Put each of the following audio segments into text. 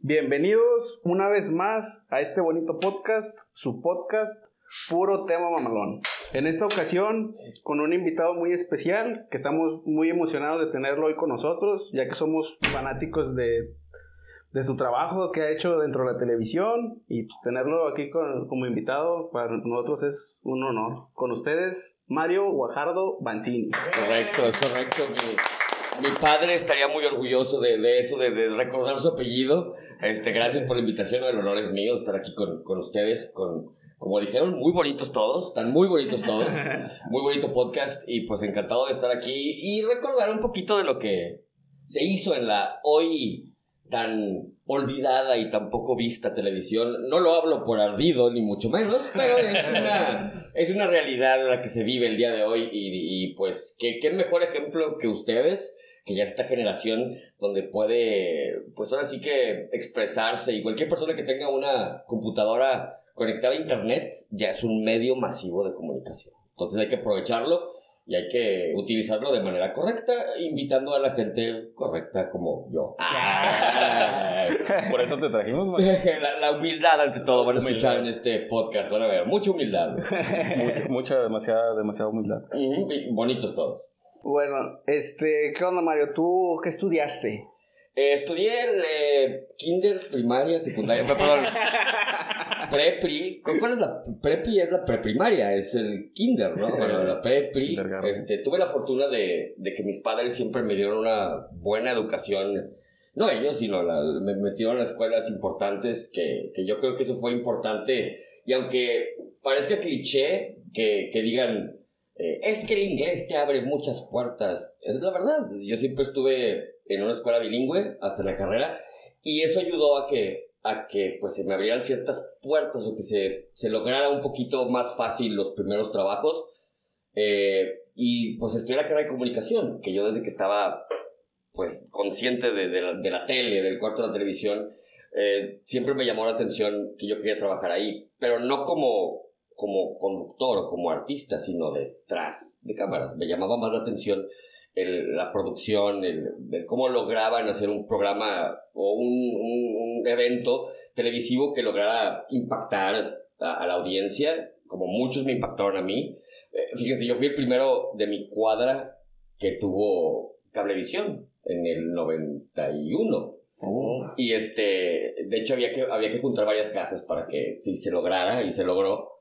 Bienvenidos una vez más a este bonito podcast, su podcast Puro Tema Mamalón. En esta ocasión, con un invitado muy especial, que estamos muy emocionados de tenerlo hoy con nosotros, ya que somos fanáticos de, de su trabajo que ha hecho dentro de la televisión y pues, tenerlo aquí como invitado para nosotros es un honor. Con ustedes, Mario Guajardo Banzini. Correcto, es correcto. Mi padre estaría muy orgulloso de, de eso, de, de recordar su apellido. Este, gracias por la invitación, el honor es mío estar aquí con, con ustedes, con, como dijeron, muy bonitos todos, están muy bonitos todos, muy bonito podcast y pues encantado de estar aquí y recordar un poquito de lo que se hizo en la hoy tan olvidada y tan poco vista televisión. No lo hablo por ardido, ni mucho menos, pero es una, es una realidad la que se vive el día de hoy y, y, pues qué, qué mejor ejemplo que ustedes, que ya esta generación donde puede, pues ahora sí que expresarse y cualquier persona que tenga una computadora conectada a internet ya es un medio masivo de comunicación. Entonces hay que aprovecharlo y hay que utilizarlo de manera correcta, invitando a la gente correcta como yo. Por eso te trajimos. La, la humildad ante todo, van a escuchar en Humildad. este podcast, van a ver, mucha humildad. Mucha, mucha, demasiada, demasiada humildad. Bonitos todos. Bueno, este, ¿qué onda, Mario? ¿Tú qué estudiaste? Eh, estudié el eh, kinder, primaria, secundaria, pe- perdón, prepri. ¿Cu- ¿Cuál es la prepri? Es la preprimaria, es el kinder, ¿no? Bueno, la prepri. Este, tuve la fortuna de, de que mis padres siempre me dieron una buena educación. No ellos, sino la, me metieron a escuelas importantes que, que yo creo que eso fue importante. Y aunque parezca cliché que, que digan, eh, es que el inglés te abre muchas puertas. Es la verdad. Yo siempre estuve en una escuela bilingüe hasta la carrera y eso ayudó a que, a que pues, se me abrieran ciertas puertas o que se, se lograra un poquito más fácil los primeros trabajos. Eh, y pues estudié la carrera de comunicación, que yo desde que estaba pues consciente de, de la, de la tele, del cuarto de la televisión, eh, siempre me llamó la atención que yo quería trabajar ahí, pero no como, como conductor o como artista, sino detrás de cámaras. Me llamaba más la atención el- la producción, el, el cómo lograban hacer un programa o un, un- un evento televisivo que lograra impactar a, a la audiencia, como muchos me impactaron a mí. Eh, fíjense, yo fui el primero de mi cuadra que tuvo cablevisión en el 91. Y este, de hecho había que, había que juntar varias casas para que sí, se lograra y se logró.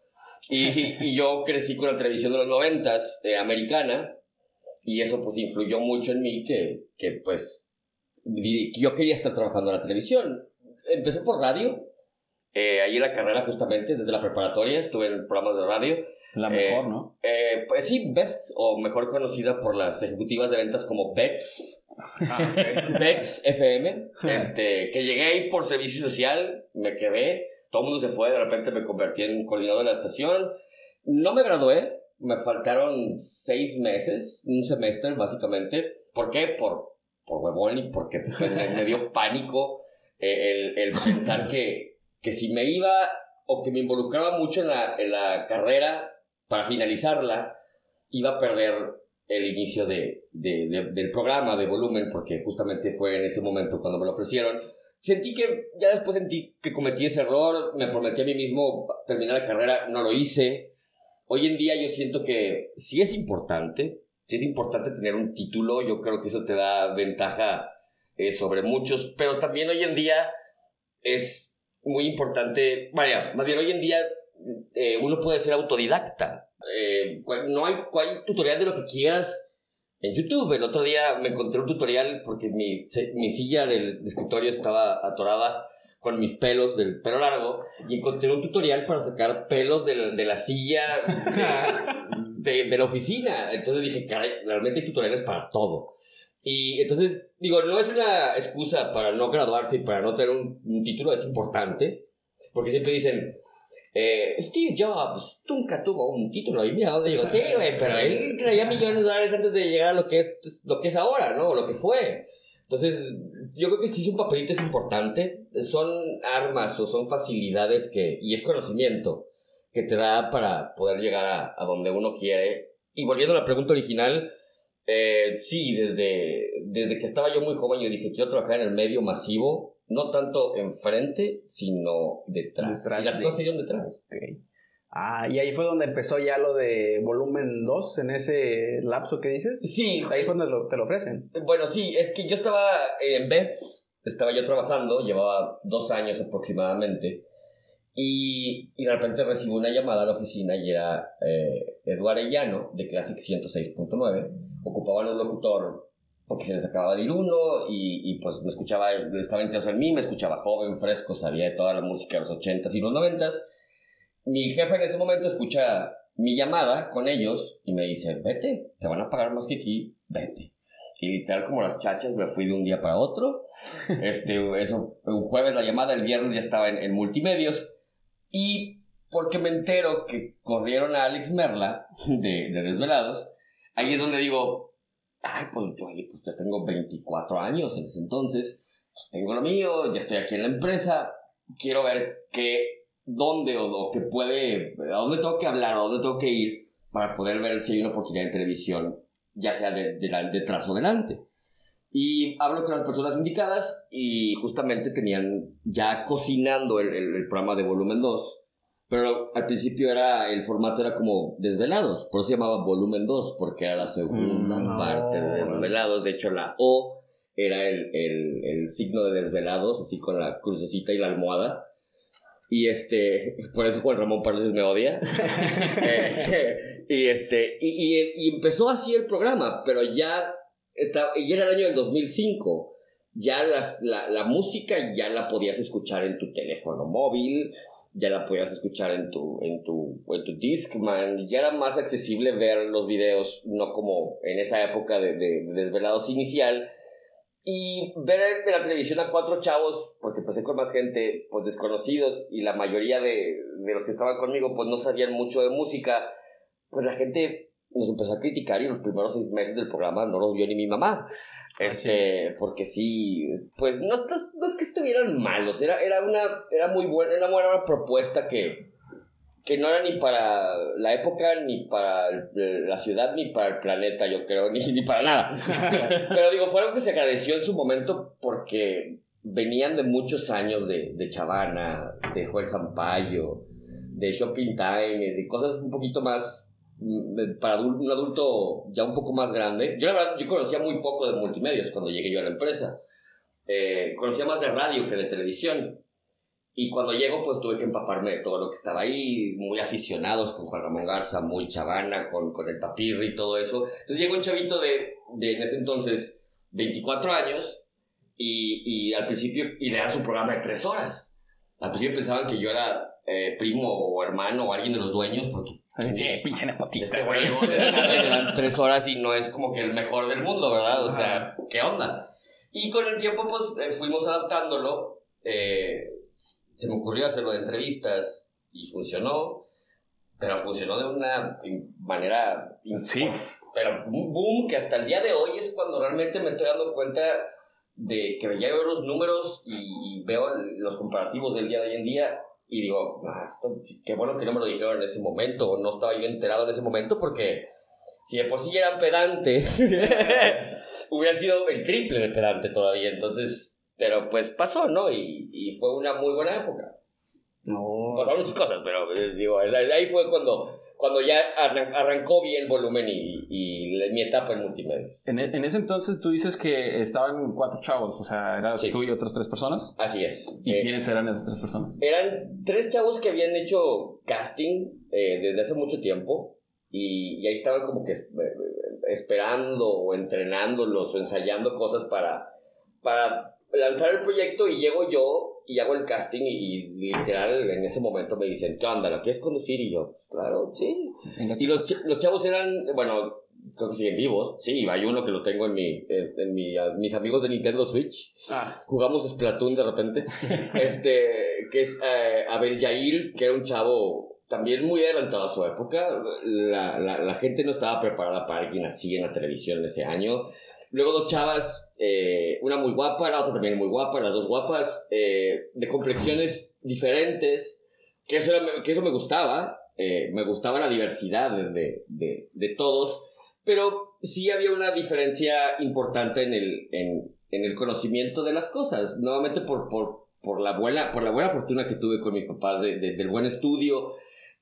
Y, y yo crecí con la televisión de los noventas, eh, americana, y eso pues influyó mucho en mí que, que pues yo quería estar trabajando en la televisión. Empecé por radio, eh, ahí en la carrera justamente, desde la preparatoria, estuve en programas de radio. La Eh, mejor, ¿no? Eh, pues sí, Best, o mejor conocida por las ejecutivas de ventas como Bets. Bex FM, este, que llegué ahí por servicio social, me quedé, todo el mundo se fue, de repente me convertí en coordinador de la estación. No me gradué, me faltaron seis meses, un semestre básicamente. ¿Por qué? Por, por huevón y porque me, me dio pánico eh, el, el pensar que, que si me iba o que me involucraba mucho en la, en la carrera para finalizarla, iba a perder el inicio de, de- de- del programa de volumen, porque justamente fue en ese momento cuando me lo ofrecieron. Sentí que, ya después sentí que cometí ese error, me prometí a mí mismo terminar la carrera, no lo hice. Hoy en día yo siento que sí es importante, sí es importante tener un título, yo creo que eso te da ventaja eh, sobre muchos, pero también hoy en día es muy importante, vaya, más bien hoy en día eh, uno puede ser autodidacta. Eh, no hay, hay tutorial de lo que quieras en YouTube. El otro día me encontré un tutorial porque mi, se- mi silla del escritorio estaba atorada con mis pelos del pelo largo y encontré un tutorial para sacar pelos del- de, la silla de, de- de la oficina. Entonces dije, caray, realmente hay tutoriales para todo. Y entonces, digo, no es una excusa para no graduarse y para no tener un, un título, es importante, porque siempre dicen, eh, Steve Jobs nunca tuvo un título. Y mira dónde llegó. Sí, güey, pero él traía millones de dólares antes de llegar a lo que es, lo que es ahora, ¿no? Lo que fue. Entonces, yo creo que sí, un papelito es importante. Son armas o son facilidades que, y es conocimiento que te da para poder llegar a, a donde uno quiere. Y volviendo a la pregunta original, eh, sí, desde, desde que estaba yo muy joven, yo dije, quiero trabajar en el medio masivo no tanto enfrente, sino detrás. Detrás y las de- cosas dieron detrás. Ah, y ahí fue donde empezó ya lo de volumen 2, en ese lapso que dices. Sí, Ahí fue donde lo- te lo ofrecen. Bueno, sí, es que yo estaba en Bets, estaba yo trabajando, llevaba dos años aproximadamente, y, y de repente recibo una llamada a la oficina y era eh, Eduardo Llano de Classic 106.9, ocupaban un locutor porque se les acababa de ir uno y, y pues me escuchaba, estaba interesado en mí, me escuchaba joven, fresco, sabía de toda la música de los 80s y los 90s. Mi jefe en ese momento escucha mi llamada con ellos y me dice, vete, te van a pagar más que aquí, vete. Y literal como las chachas me fui de un día para otro. Este, eso, un jueves la llamada, el viernes ya estaba en, en multimedios. Y porque me entero que corrieron a Alex Merla de, de Desvelados, ahí es donde digo, ay, pues yo oye, pues, ya tengo 24 años en ese entonces, pues tengo lo mío, ya estoy aquí en la empresa, quiero ver qué, dónde o lo que puede, a dónde tengo que hablar, a dónde tengo que ir para poder ver si hay una oportunidad en televisión, ya sea de, de detrás o delante. Y hablo con las personas indicadas y justamente tenían ya cocinando el, el- el programa de volumen 2. Pero al principio era, el formato era como desvelados, por eso se llamaba volumen 2, porque era la segunda Mm, no. parte de desvelados. De hecho, la O era el, el, el signo de desvelados, así con la crucecita y la almohada. Y este, por eso Juan Ramón Palacios me odia. Eh, y este, y, y- y empezó así el programa, pero ya está, y era el año del 2005. Ya las, la, la música ya la podías escuchar en tu teléfono móvil, ya la podías escuchar en tu, en tu, en tu Discman, ya era más accesible ver los videos, no como en esa época de, de- de desvelados inicial. Y ver en la televisión a cuatro chavos, porque empecé con más gente, pues desconocidos, y la mayoría de, de los que estaban conmigo, pues no sabían mucho de música, pues la gente nos empezó a criticar y los primeros seis meses del programa no los vio ni mi mamá. Este, porque sí, pues no, es que estuvieran malos, era, era, una, era muy buena, era una buena propuesta que, que no era ni para la época, ni para la ciudad, ni para el planeta, yo creo, ni, ni para nada. Pero digo, fue algo que se agradeció en su momento porque venían de muchos años de, de Chavana, de Joel Sampaio, de Shopping Time, de cosas un poquito más para adul- un adulto ya un poco más grande. Yo la verdad, yo conocía muy poco de multimedios cuando llegué yo a la empresa. Eh, conocía más de radio que de televisión. Y cuando llego, pues tuve que empaparme de todo lo que estaba ahí, muy aficionados con Juan Ramón Garza, muy chavana, con, con el papirri y todo eso. Entonces llega un chavito de, de en ese entonces 24 años y, y al principio, y le dan su programa de tres horas. Al principio pensaban que yo era eh, primo o hermano o alguien de los dueños, porque Sí, pinche nepotista, este güey le dan tres horas y no es como que el mejor del mundo, ¿verdad? O sea, ¿qué onda? Y con el tiempo, pues, eh, fuimos adaptándolo. eh, se me ocurrió hacerlo de entrevistas y funcionó, pero funcionó de una manera... Sí. Pero un boom que hasta el día de hoy es cuando realmente me estoy dando cuenta de que ya veo los números y, y veo los comparativos del día de hoy en día y digo, "Ah, esto, qué bueno que no me lo dijeron en ese momento, o no estaba yo enterado en ese momento, porque si de por sí era pedante, hubiera sido el triple de pedante todavía. Entonces, pero pues pasó, ¿no? Y, y fue una muy buena época. No. Pasaron muchas cosas, pero eh, digo, ahí fue cuando, cuando ya arran- arrancó bien volumen y, mi etapa en multimedia. En, e- en ese entonces tú dices que estaban cuatro chavos, o sea, eras Sí. tú y otras tres personas. Así es. ¿Y Eh, quiénes eran esas tres personas? Eran tres chavos que habían hecho casting eh, desde hace mucho tiempo y, y ahí estaban como que eh, esperando o entrenándolos o ensayando cosas para, para lanzar el proyecto y llego yo y hago el casting y, y literal en ese momento me dicen, ¿qué onda? ¿Lo quieres conducir? Y yo, pues claro, sí. Y los, ch- los chavos eran, bueno, creo que siguen vivos. Sí, hay uno que lo tengo en mi, en, en mi, a- mis amigos de Nintendo Switch. Ah, Jugamos Splatoon de repente. este, que es eh, Abel Yair, que era un chavo también muy adelantado a su época. La, la, la gente no estaba preparada para alguien así en la televisión ese año. Luego dos chavas, eh, una muy guapa, la otra también muy guapa, las dos guapas, eh, de complexiones diferentes, que eso, que eso me gustaba, eh, me gustaba la diversidad de, de, de, de todos, pero sí había una diferencia importante en, el, en, en el conocimiento de las cosas. Nuevamente por, por, por, la, buena, por la buena fortuna que tuve con mis papás de, del buen estudio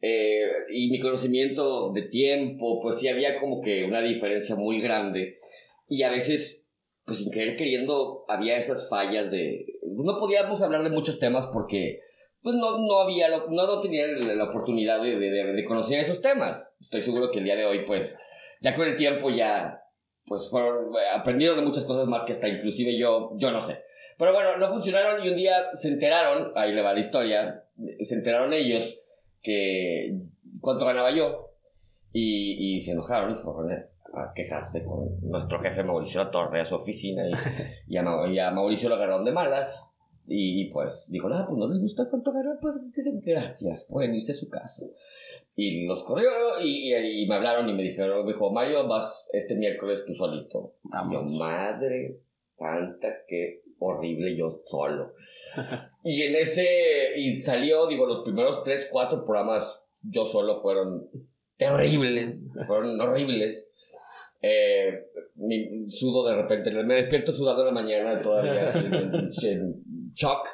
eh, y mi conocimiento de tiempo, pues sí había como que una diferencia muy grande. Y a veces, pues sin querer queriendo, había esas fallas de... No podíamos hablar de muchos temas porque pues no, no había, no, no tenía la oportunidad de, de, de, conocer esos temas. Estoy seguro que el día de hoy, pues, ya con el tiempo ya, pues, fueron, aprendieron de muchas cosas más que hasta inclusive yo, yo no sé. Pero bueno, no funcionaron y un día se enteraron, ahí le va la historia, se enteraron ellos que cuánto ganaba yo y, y se enojaron y fueron a quejarse con nuestro jefe Mauricio La Torre a su oficina y, y, a, y a Mauricio lo agarraron de malas y, pues dijo, nada, pues no les gusta cuánto gana, pues que gracias, pueden irse a su casa. Y los corrió y, y, me hablaron y me dijeron, dijo, Mario, vas este miércoles tú solito. Yo, madre santa, qué horrible yo solo. y en ese, y salió, digo, los primeros tres, cuatro programas yo solo fueron terribles, fueron horribles. Eh, mi, sudo de repente, me despierto sudado en la mañana todavía así, en, shock.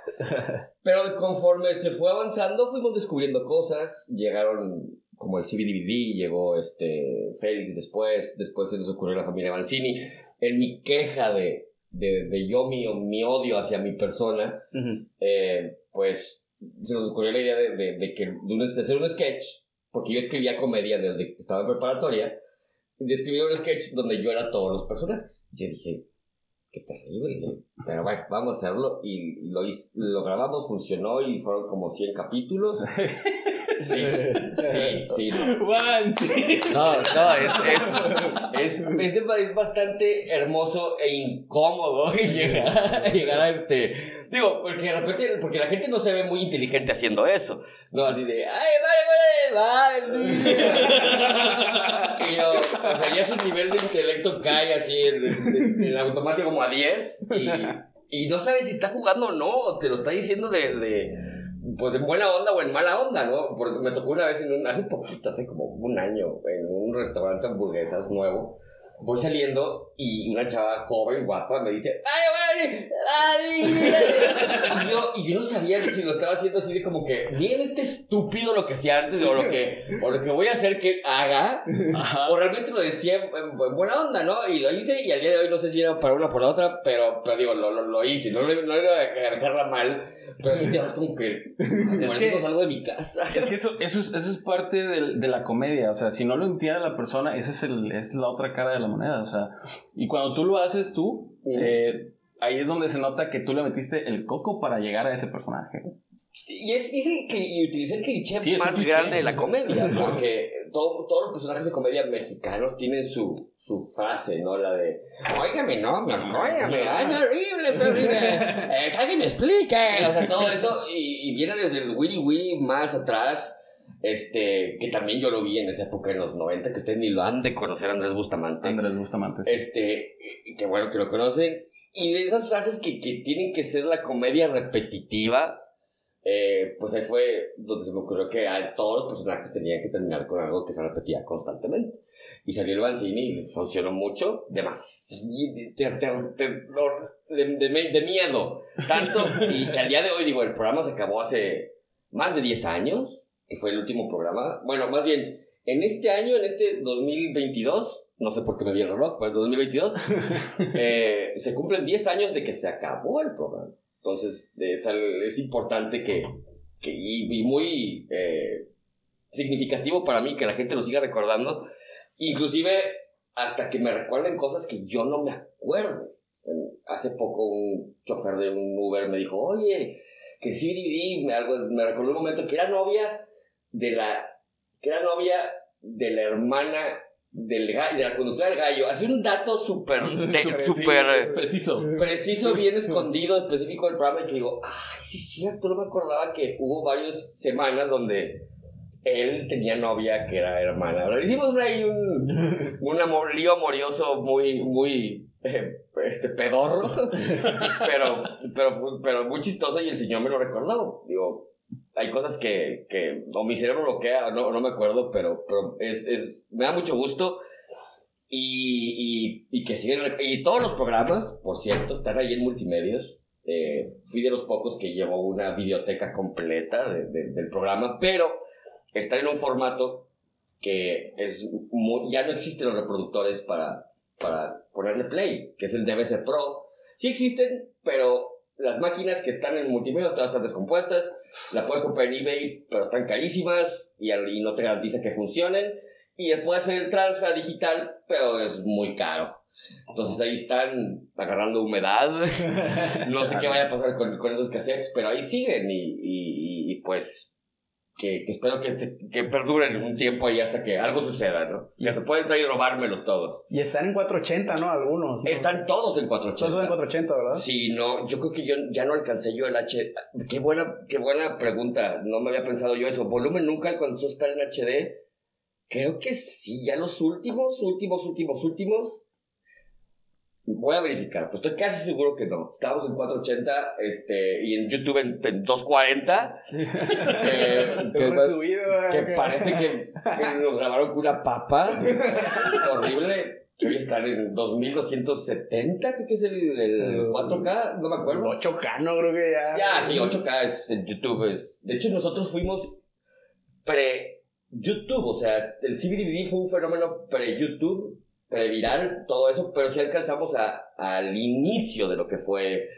Pero conforme se fue avanzando, fuimos descubriendo cosas. Llegaron como el CBDVD, llegó este Félix después, después se nos ocurrió la familia Mancini. En mi queja de, de, de yo, mi, mi, odio hacia mi persona, eh, pues se nos ocurrió la idea de, de, de que, de, hacer un sketch, porque yo escribía comedia desde que estaba en preparatoria, de escribir un sketch donde yo era todos los personajes. Yo dije, Qué terrible. Pero bueno, vamos a hacerlo. Y lo, lo grabamos, funcionó y fueron como 100 capítulos. Sí, sí, sí. No, no, es, es, es, es, bastante hermoso e incómodo llegar, llegar a este. Digo, porque de repente, porque la gente no se ve muy inteligente haciendo eso. No, así de, ¡ay, vale, vale, vale! Y yo, o sea, ya su nivel de intelecto cae así en, en automático como a 10 y, y, no sabes si está jugando o no, te lo está diciendo de, de, pues en buena onda o en mala onda, ¿no? Porque me tocó una vez, en un, hace poquito, hace como un año, en un restaurante hamburguesas nuevo, voy saliendo y una chava joven, guapa, me dice, ¡ay, ay! Y yo, y yo no sabía si lo estaba haciendo así de como que, miren este estúpido lo que hacía antes, o lo que, o lo que voy a hacer que haga, o realmente lo decía en, buena onda, ¿no? Y lo hice, y al día de hoy no sé si era para una o para la otra, pero, pero digo, lo, lo, lo hice, no, no, no era dejarla mal pero si te vas como que. Por eso no salgo de mi casa. Es que eso, eso, es, eso es parte de, de, la comedia. O sea, si no lo entiende la persona, esa es, el, es la otra cara de la moneda. O sea, y cuando tú lo haces tú, eh, ahí es donde se nota que tú le metiste el coco para llegar a ese personaje. y es, es el, y utilicé el cliché más grande de la comedia, porque todos los personajes de comedia mexicanos tienen su, su frase, ¿no? La de, óigame, no, me óigame, es horrible, es horrible, eh, alguien me explique, o sea, todo eso, y, y viene desde el Willy Willy más atrás, este, que también yo lo vi en esa época en los 90, que ustedes ni lo han de conocer, Andrés Bustamante. Andrés Bustamante. Este, que bueno que lo conocen, y de esas frases que, que tienen que ser la comedia repetitiva, eh, pues ahí fue donde se me ocurrió que todos los personajes tenían que terminar con algo que se repetía constantemente. Y salió el Banzini y funcionó mucho, demasiado, de, de, de, miedo. Tanto, y que al día de hoy, digo, el programa se acabó hace más de 10 años, que fue el último programa. Bueno, más bien, en este año, en este 2022, no sé por qué me vi el reloj, pero en 2022, eh, se cumplen 10 años de que se acabó el programa. Entonces, es, es importante que, que y, muy eh, significativo para mí que la gente lo siga recordando, inclusive hasta que me recuerden cosas que yo no me acuerdo. Hace poco un chofer de un Uber me dijo, oye, que sí, me, algo, me recordó un momento que era novia de la que era novia de la hermana del de la conductora del gallo. Hace un dato súper, eh, preciso. Preciso, bien escondido, específico del programa. Y que digo, ay, sí, es cierto, no me acordaba que hubo varias semanas donde él tenía novia que era hermana. hicimos ahí un, un amor, lío amorioso muy, muy eh, este pedorro, pero, pero, pero muy chistoso y el señor me lo recordó. Digo, hay cosas que, que o mi cerebro bloquea, no, no me acuerdo, pero, pero es, es, me da mucho gusto. Y, y, y que siguen. Y todos los programas, por cierto, están ahí en multimedios. Eh, fui de los pocos que llevó una biblioteca completa de- de- del programa, pero están en un formato que es muy- ya no existen los reproductores para, para ponerle play, que es el DVC Pro. Sí existen, pero las máquinas que están en multimedia todas están descompuestas. La puedes comprar en eBay, pero están carísimas y, y no te garantiza que funcionen. Y después hacer el transfer digital, pero es muy caro. Entonces ahí están agarrando humedad. No sé qué vaya a pasar con, con esos cassettes, pero ahí siguen y- y- y pues que, que espero que, se- que perduren un tiempo ahí hasta que algo suceda, ¿no? Que se pueden traer y robármelos todos. Y están en 480, ¿no? Algunos. ¿no? Están todos en Todos en 480. 480, ¿verdad? Sí, no, yo creo que yo ya no alcancé yo el H. Qué buena, qué buena pregunta. No me había pensado yo eso. ¿Volumen nunca alcanzó a estar en HD? Creo que sí, ya los últimos, últimos, últimos, últimos. Voy a verificar, pues estoy casi seguro que no. Estábamos en 480 este, y en YouTube en, en 240. eh, que, parece que, que nos grabaron con una papa horrible. Que hoy están en 2270, creo que es el, el 4K, no me acuerdo. 8K, no creo que ya. Ya, sí, 8K es en YouTube. Es. De hecho, nosotros fuimos pre-YouTube, o sea, el CBDVD fue un fenómeno pre-YouTube, pre-viral, todo eso, pero sí alcanzamos a, al inicio de lo que fue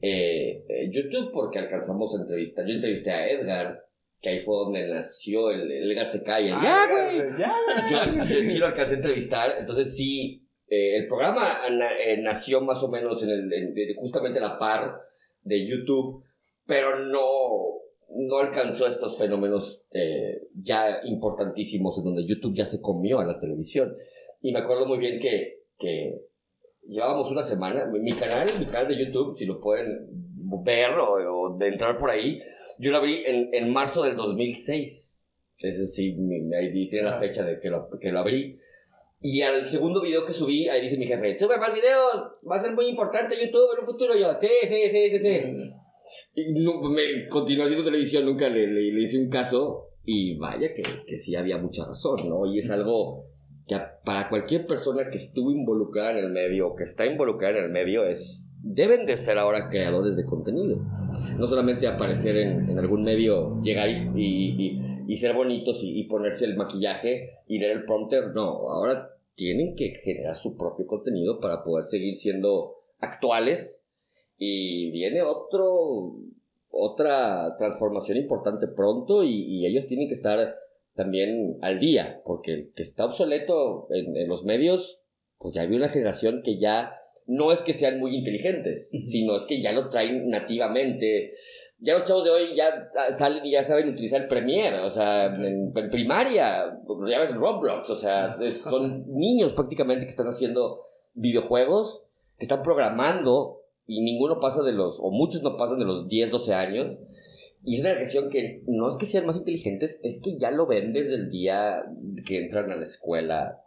eh, eh, YouTube, porque alcanzamos a entrevistar. Yo entrevisté a Edgar, que ahí fue donde nació el, el Edgar se cae. el, Ah, ¡Ya, güey! Ya, Yo, yo sí lo alcancé a entrevistar, entonces sí, eh, el programa na- eh, nació más o menos en el, en- en- justamente a la par de YouTube, pero no, no alcanzó estos fenómenos eh, ya importantísimos en donde YouTube ya se comió a la televisión. Y me acuerdo muy bien que, que llevábamos una semana, mi- canal, mi canal de YouTube, si lo pueden ver o, o de entrar por ahí, yo lo abrí en, en marzo del 2006. Ese sí, mi, mi ID tiene la Ah. fecha de que lo, que lo abrí. Y al segundo video que subí, ahí dice mi jefe, sube más videos, va a ser muy importante YouTube en un futuro. Yo, sí, sí, sí, sí, sí. Y no, me continuó haciendo televisión, nunca le, le, le hice un caso. Y vaya que, que sí había mucha razón, ¿no? Y es algo que para cualquier persona que estuvo involucrada en el medio o que está involucrada en el medio es deben de ser ahora creadores de contenido. No solamente aparecer en, algún medio, llegar y, y- ser bonitos y, ponerse el maquillaje y leer el prompter. No, ahora tienen que generar su propio contenido para poder seguir siendo actuales. Y viene otro, otra transformación importante pronto y ellos tienen que estar también al día, porque el que está obsoleto en, en los medios, pues ya había una generación que ya no es que sean muy inteligentes, sino es que ya lo traen nativamente. Ya los chavos de hoy ya salen y ya saben utilizar Premiere, o sea, en, en primaria, ya ves Roblox, o sea, es- son niños prácticamente que están haciendo videojuegos, que están programando y ninguno pasa de los, o muchos no pasan de los 10, 12 años. Y es una generación que no es que sean más inteligentes, es que ya lo ven desde el día que entran a la escuela.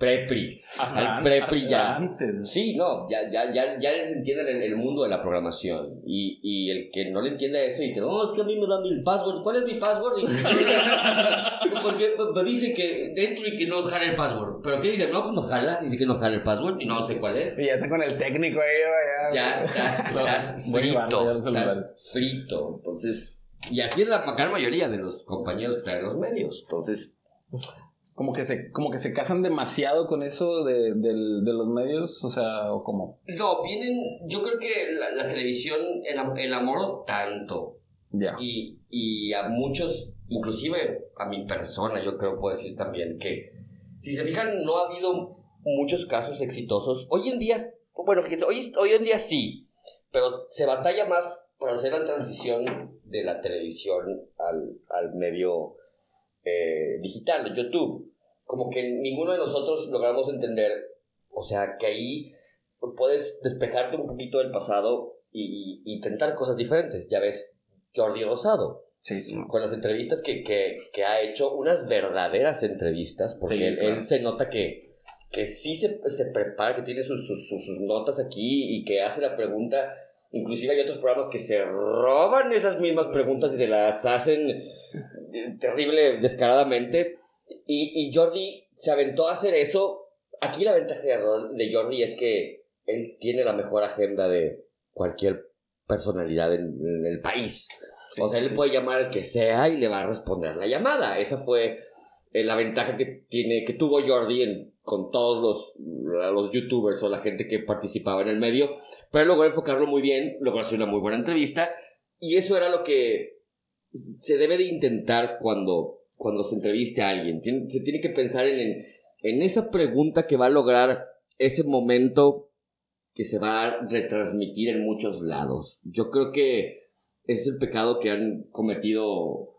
Prepri. Hasta Al prepri ya. Antes. Sí, no, ya, ya, ya, ya les entienden el, el mundo de la programación. Y, y el que no le entiende eso y que, no, es que a mí me dan mi password. ¿Cuál es mi password? Y, pues que me dice que dentro y que no jala el password. ¿Pero qué dice? No, pues no jala. Dice que no jala el password y no sé cuál es. Y ya está con el técnico ahí, Ya estás, estás Muy frito. Estás frito. Entonces, y así es la gran mayoría de los compañeros que están en los medios. Entonces, Como que se, como que se casan demasiado con eso de, del- de los medios, o sea, o como. no, vienen, yo creo que la, la televisión enam- enamoró tanto Ya. y, y a muchos, inclusive a mi persona, yo creo puedo decir también que, si se fijan, no ha habido muchos casos exitosos. Hoy en día, bueno, fíjense, hoy, hoy en día sí, pero se batalla más para hacer la transición de la televisión al, al medio eh, digital, YouTube. Como que ninguno de nosotros logramos entender, o sea, que ahí puedes despejarte un poquito del pasado y, y intentar cosas diferentes. Ya ves, Jordi Rosado, Sí. con las entrevistas que, que, que ha hecho, unas verdaderas entrevistas, porque Sí, él, claro. él se nota que, que sí se, se prepara, que tiene sus, sus, sus- sus notas aquí y que hace la pregunta. Inclusive hay otros programas que se roban esas mismas preguntas y se las hacen eh, terrible, descaradamente. Y, y Jordi se aventó a hacer eso aquí la ventaja de Jordi es que él tiene la mejor agenda de cualquier personalidad en, el país. O sea, él puede llamar al que sea y le va a responder la llamada. Esa fue eh, la ventaja que, tiene, que tuvo Jordi en, con todos los, los youtubers o la gente que participaba en el medio. Pero logró enfocarlo muy bien, logró hacer una muy buena entrevista. Y eso era lo que se debe de intentar cuando, cuando se entreviste a alguien. se tiene que pensar en, en esa pregunta que va a lograr ese momento que se va a retransmitir en muchos lados. Yo creo que ese es el pecado que han cometido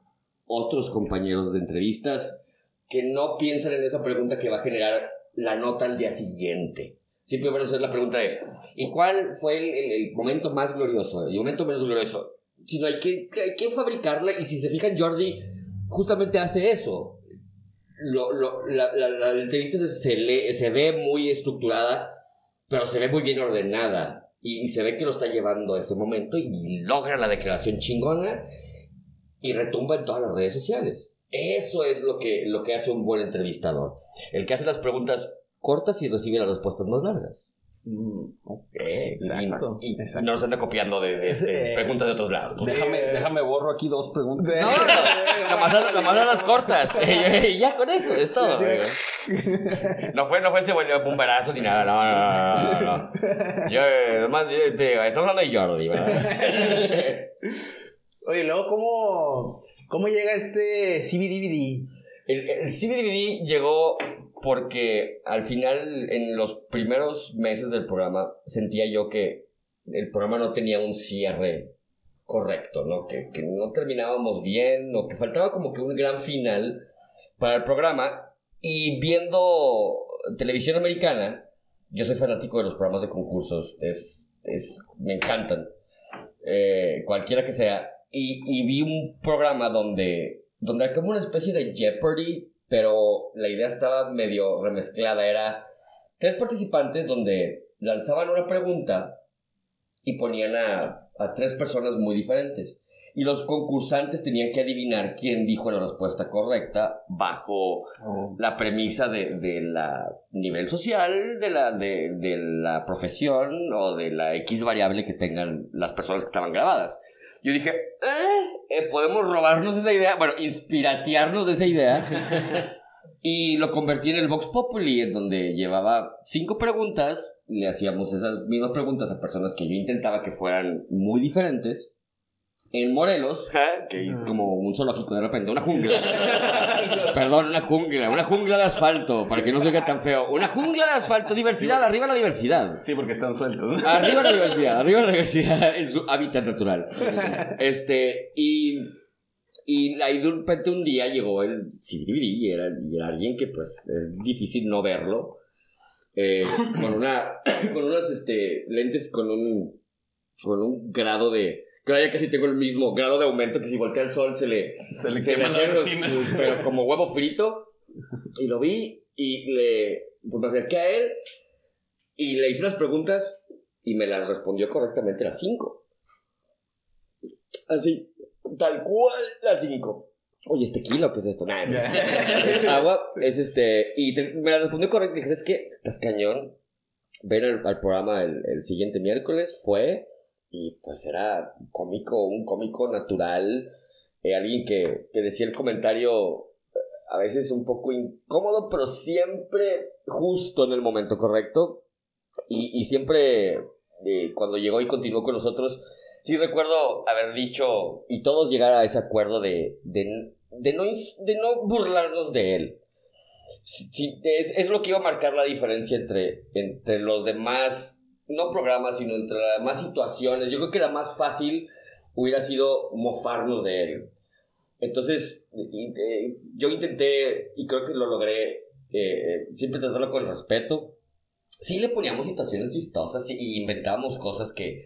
otros compañeros de entrevistas que no piensan en esa pregunta que va a generar la nota al día siguiente. Siempre la pregunta de ¿y cuál fue el, momento más glorioso? El momento menos glorioso. Sino hay que, hay que fabricarla y si se fijan Jordi justamente hace eso. Lo, lo, la, la, entrevista se, se ve muy estructurada pero se ve muy bien ordenada y, se ve que lo está llevando a ese momento y logra la declaración chingona y retumba en todas las redes sociales. Eso es lo que, lo que hace un buen entrevistador. El que hace las preguntas cortas y recibe las respuestas más largas. Mm, ok, exacto, y, no se anda copiando de, este, preguntas de otros lados. Déjame, déjame borro aquí dos preguntas. No, no, nomás, las cortas. y ya con eso, es todo. No fue, no fue ese bomberazo ni nada, no, no, no, no. Yo, nomás, estamos hablando de Jordi, ¿verdad? Oye, luego, ¿cómo, cómo llega este CBDVD? El, CBDVD llegó porque al final, en los primeros meses del programa, sentía yo que el programa no tenía un cierre correcto, ¿no? Que, que no terminábamos bien, o que faltaba como que un gran final para el programa. Y viendo televisión americana, yo soy fanático de los programas de concursos, es, es, me encantan, eh, cualquiera que sea. Y, y, vi un programa donde, donde era como una especie de Jeopardy pero la idea estaba medio remezclada. Era tres participantes donde lanzaban una pregunta y ponían a, a tres personas muy diferentes. Y los concursantes tenían que adivinar quién dijo la respuesta correcta bajo oh. la premisa de, de, la nivel social, de la, de, de la profesión o de la X variable que tengan las personas que estaban grabadas. Yo dije, eh, eh, podemos robarnos esa idea, bueno, inspiratearnos de esa idea. y lo convertí en el Vox Populi, en donde llevaba cinco preguntas, le hacíamos esas mismas preguntas a personas que yo intentaba que fueran muy diferentes en Morelos, que es como un zoológico de repente, una jungla. Perdón, una jungla, una jungla de asfalto, para que no se oiga tan feo. Una jungla de asfalto, diversidad, arriba la diversidad. Sí, porque están sueltos. Arriba la diversidad, arriba la diversidad en su hábitat natural. Este, y, y ahí de repente un día llegó el Sibiribiri y era, y era alguien que pues es difícil no verlo. Eh, con una, con unos este, lentes con un, con un grado de Creo ya casi tengo el mismo grado de aumento que si voltea el sol se le, se le, se pero como huevo frito. Y lo vi y le pues me acerqué a él y le hice las preguntas y me las respondió correctamente las cinco. Así, tal cual las cinco. Oye, ¿es tequila qué es esto? Nada, es agua, es este. Y me la respondió correctamente. Dije, ¿sabes qué? Estás cañón. Ven al, programa el, el, siguiente miércoles. Fue y pues era cómico, un cómico natural, eh, alguien que, que decía el comentario eh, a veces un poco incómodo, pero siempre justo en el momento correcto. Y, y siempre eh, cuando llegó y continuó con nosotros, sí recuerdo haber dicho y todos llegar a ese acuerdo de, de, de, no, de no burlarnos de él. es, es, lo que iba a marcar la diferencia entre, entre los demás no programas, sino entre más situaciones. Yo creo que era más fácil hubiera sido mofarnos de él. Entonces, eh, yo intenté, y creo que lo logré, eh, siempre tratarlo con respeto. Sí le poníamos situaciones chistosas y inventábamos cosas que,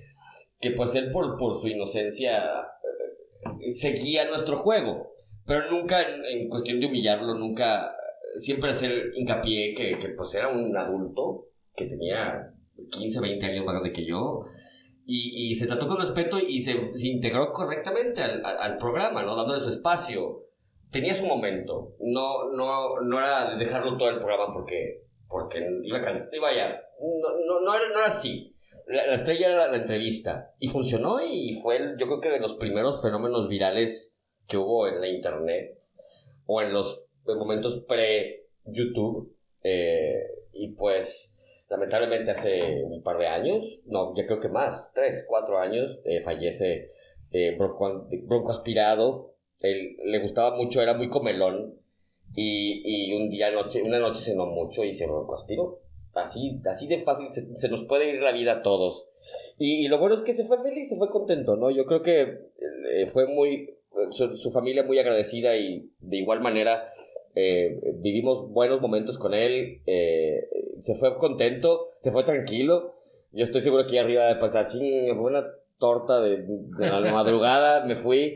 que pues él por, por su inocencia eh, seguía nuestro juego. Pero nunca en, cuestión de humillarlo, nunca, siempre hacer hincapié que, que pues era un adulto que tenía 15, 20 años más grande que yo. Y, y se trató con respeto y se, se integró correctamente al, al, programa, ¿no? Dándole su espacio. Tenía su momento. No, no, no era de dejarlo todo el programa porque porque iba a cantar, vaya, no, no, no, era, no era así. La, la estrella era la, la entrevista y funcionó y fue, el- yo creo que de los primeros fenómenos virales que hubo en la internet o en los momentos pre-YouTube. eh, y pues, lamentablemente hace un par de años, no, ya creo que más, tres, cuatro años, eh, fallece eh, bronco, broncoaspirado. Él le gustaba mucho, era muy comelón. Y, y un día, noche, una noche cenó mucho y se broncoaspiró. Así, así de fácil se, se nos puede ir la vida a todos. Y, y lo bueno es que se fue feliz, se fue contento, ¿no? Yo creo que eh, fue muy. Su, su familia muy agradecida y de igual manera eh, vivimos buenos momentos con él. eh, se fue contento, se fue tranquilo. Yo estoy seguro que arriba de pasar, ching, una torta de, de la madrugada, me fui.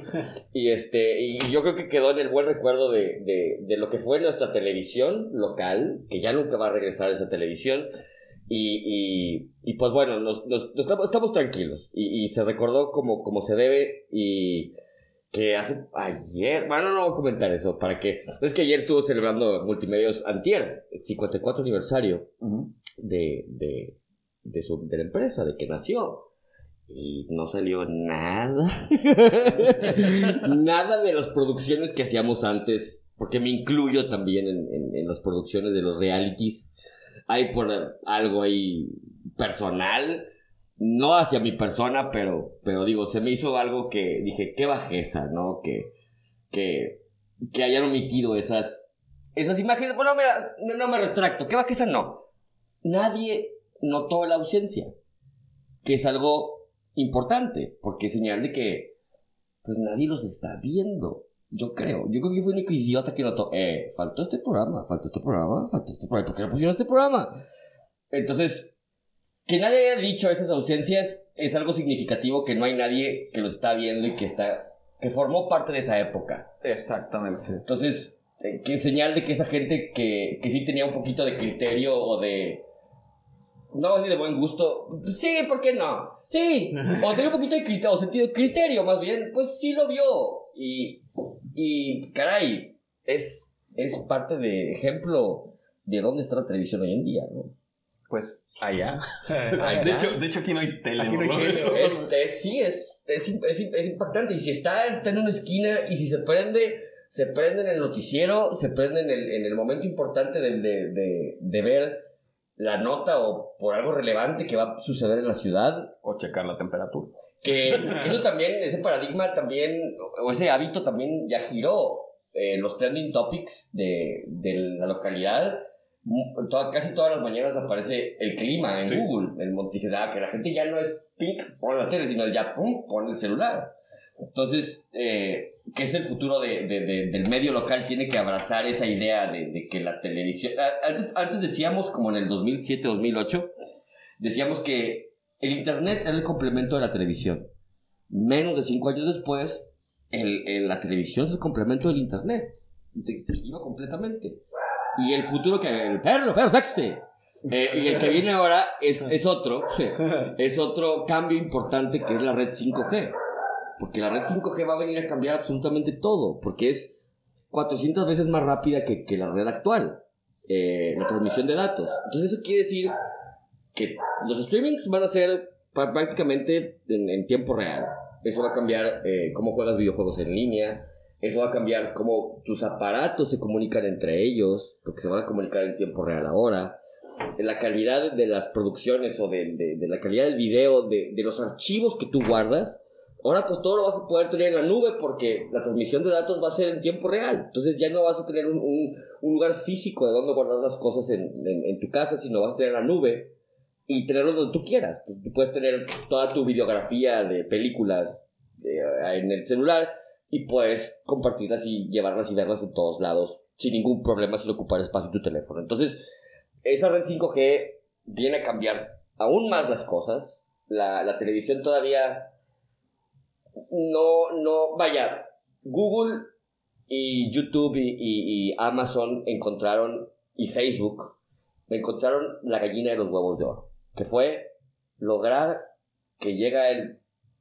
Y, este, y yo creo que quedó en el buen recuerdo de, de, de lo que fue nuestra televisión local, que ya nunca va a regresar esa televisión. Y, y, y pues bueno, nos, nos- nos estamos, estamos tranquilos. Y, y se recordó como, como se debe. Y que hace ayer, bueno, no voy a comentar eso, para que. Es que ayer estuvo celebrando Multimedios Antier, el 54 aniversario de, de, de, su, de la empresa, de que nació. Y no salió nada. nada de las producciones que hacíamos antes, porque me incluyo también en, en, en las producciones de los realities. Hay por algo ahí personal, no hacia mi persona, pero, pero digo, se me hizo algo que dije, qué bajeza, ¿no? Que, que, que hayan omitido esas, esas imágenes. Bueno, mira, no, me retracto, qué bajeza no. Nadie notó la ausencia, que es algo importante, porque es señal de que pues nadie los está viendo. Yo creo, yo creo que fui el único idiota que notó, eh, faltó este programa, faltó este programa, faltó este programa, ¿por qué no pusieron este programa? Entonces, que nadie haya dicho esas ausencias es algo significativo que no hay nadie que lo está viendo y que está, que formó parte de esa época. Exactamente. Entonces, eh, que señal de que esa gente que, que sí tenía un poquito de criterio o de. No así de buen gusto. Sí, ¿por qué no? Sí. O tenía un poquito de criterio, o sentido de criterio más bien. Pues sí lo vio. Y. Y. Caray. Es. Es parte de ejemplo de dónde está la televisión hoy en día, ¿no? Pues allá. Allá. De hecho, de hecho, aquí no hay tele. Aquí no hay tele. Es, es- sí, es, es, es, es impactante. Y si está, está en una esquina y si se prende, se prende en el noticiero, se prende en el, en el momento importante de, de, de, de ver la nota o por algo relevante que va a suceder en la ciudad. O checar la temperatura. Que, que eso también, ese paradigma también, o ese hábito también ya giró. Eh, los trending topics de, de la localidad. Toda- casi todas las mañanas aparece el clima en Sí. Google, en Monticello, que la gente ya no es pink, pon la tele, sino ya pum, pon el celular. Entonces, eh, ¿qué es el futuro de, de- de- del medio local? Tiene que abrazar esa idea de, que la televisión... Antes, antes decíamos, como en el 2007-2008, decíamos que el Internet era el complemento de la televisión. Menos de cinco años después, el, el- la televisión es el complemento del Internet. Se, se completamente. Y el futuro que... El perro, perro, sáquese. Eh, y el que viene ahora es, es otro. Es otro cambio importante que es la red 5G. Porque la red 5G va a venir a cambiar absolutamente todo. Porque es 400 veces más rápida que, que la red actual. eh, la transmisión de datos. Entonces eso quiere decir que los streamings van a ser prácticamente en, en tiempo real. Eso va a cambiar eh, cómo juegas videojuegos en línea. Eso va a cambiar cómo tus aparatos se comunican entre ellos, porque se van a comunicar en tiempo real ahora. La calidad de las producciones o de, de- de la calidad del video, de, de los archivos que tú guardas, ahora pues todo lo vas a poder tener en la nube porque la transmisión de datos va a ser en tiempo real. Entonces ya no vas a tener un, un- un lugar físico de donde guardar las cosas en, en- en tu casa, sino vas a tener la nube y tenerlo donde tú quieras. Tú puedes tener toda tu videografía de películas en el celular y puedes compartirlas y llevarlas y verlas en todos lados sin ningún problema sin ocupar espacio en tu teléfono. Entonces, esa red 5G viene a cambiar aún más las cosas. La, la televisión todavía no, no, vaya, Google y YouTube y, y- y Amazon encontraron, y Facebook, encontraron la gallina de los huevos de oro, que fue lograr que llega el,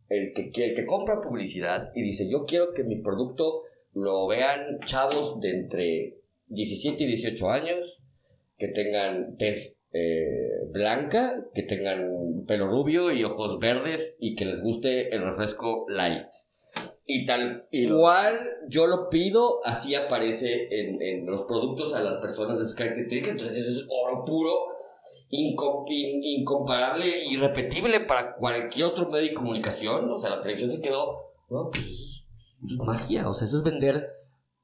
el, que, el que compra publicidad y dice, yo quiero que mi producto lo vean chavos de entre 17 y 18 años, que tengan tez eh, blanca, que tengan pelo rubio y ojos verdes y que les guste el refresco light. Y tal igual yo lo pido, así aparece en, en los productos a las personas de características. Entonces eso es oro puro, incom- in- incomparable, irrepetible para cualquier otro medio de comunicación. O sea, la televisión se quedó, pues es magia. O sea, eso es vender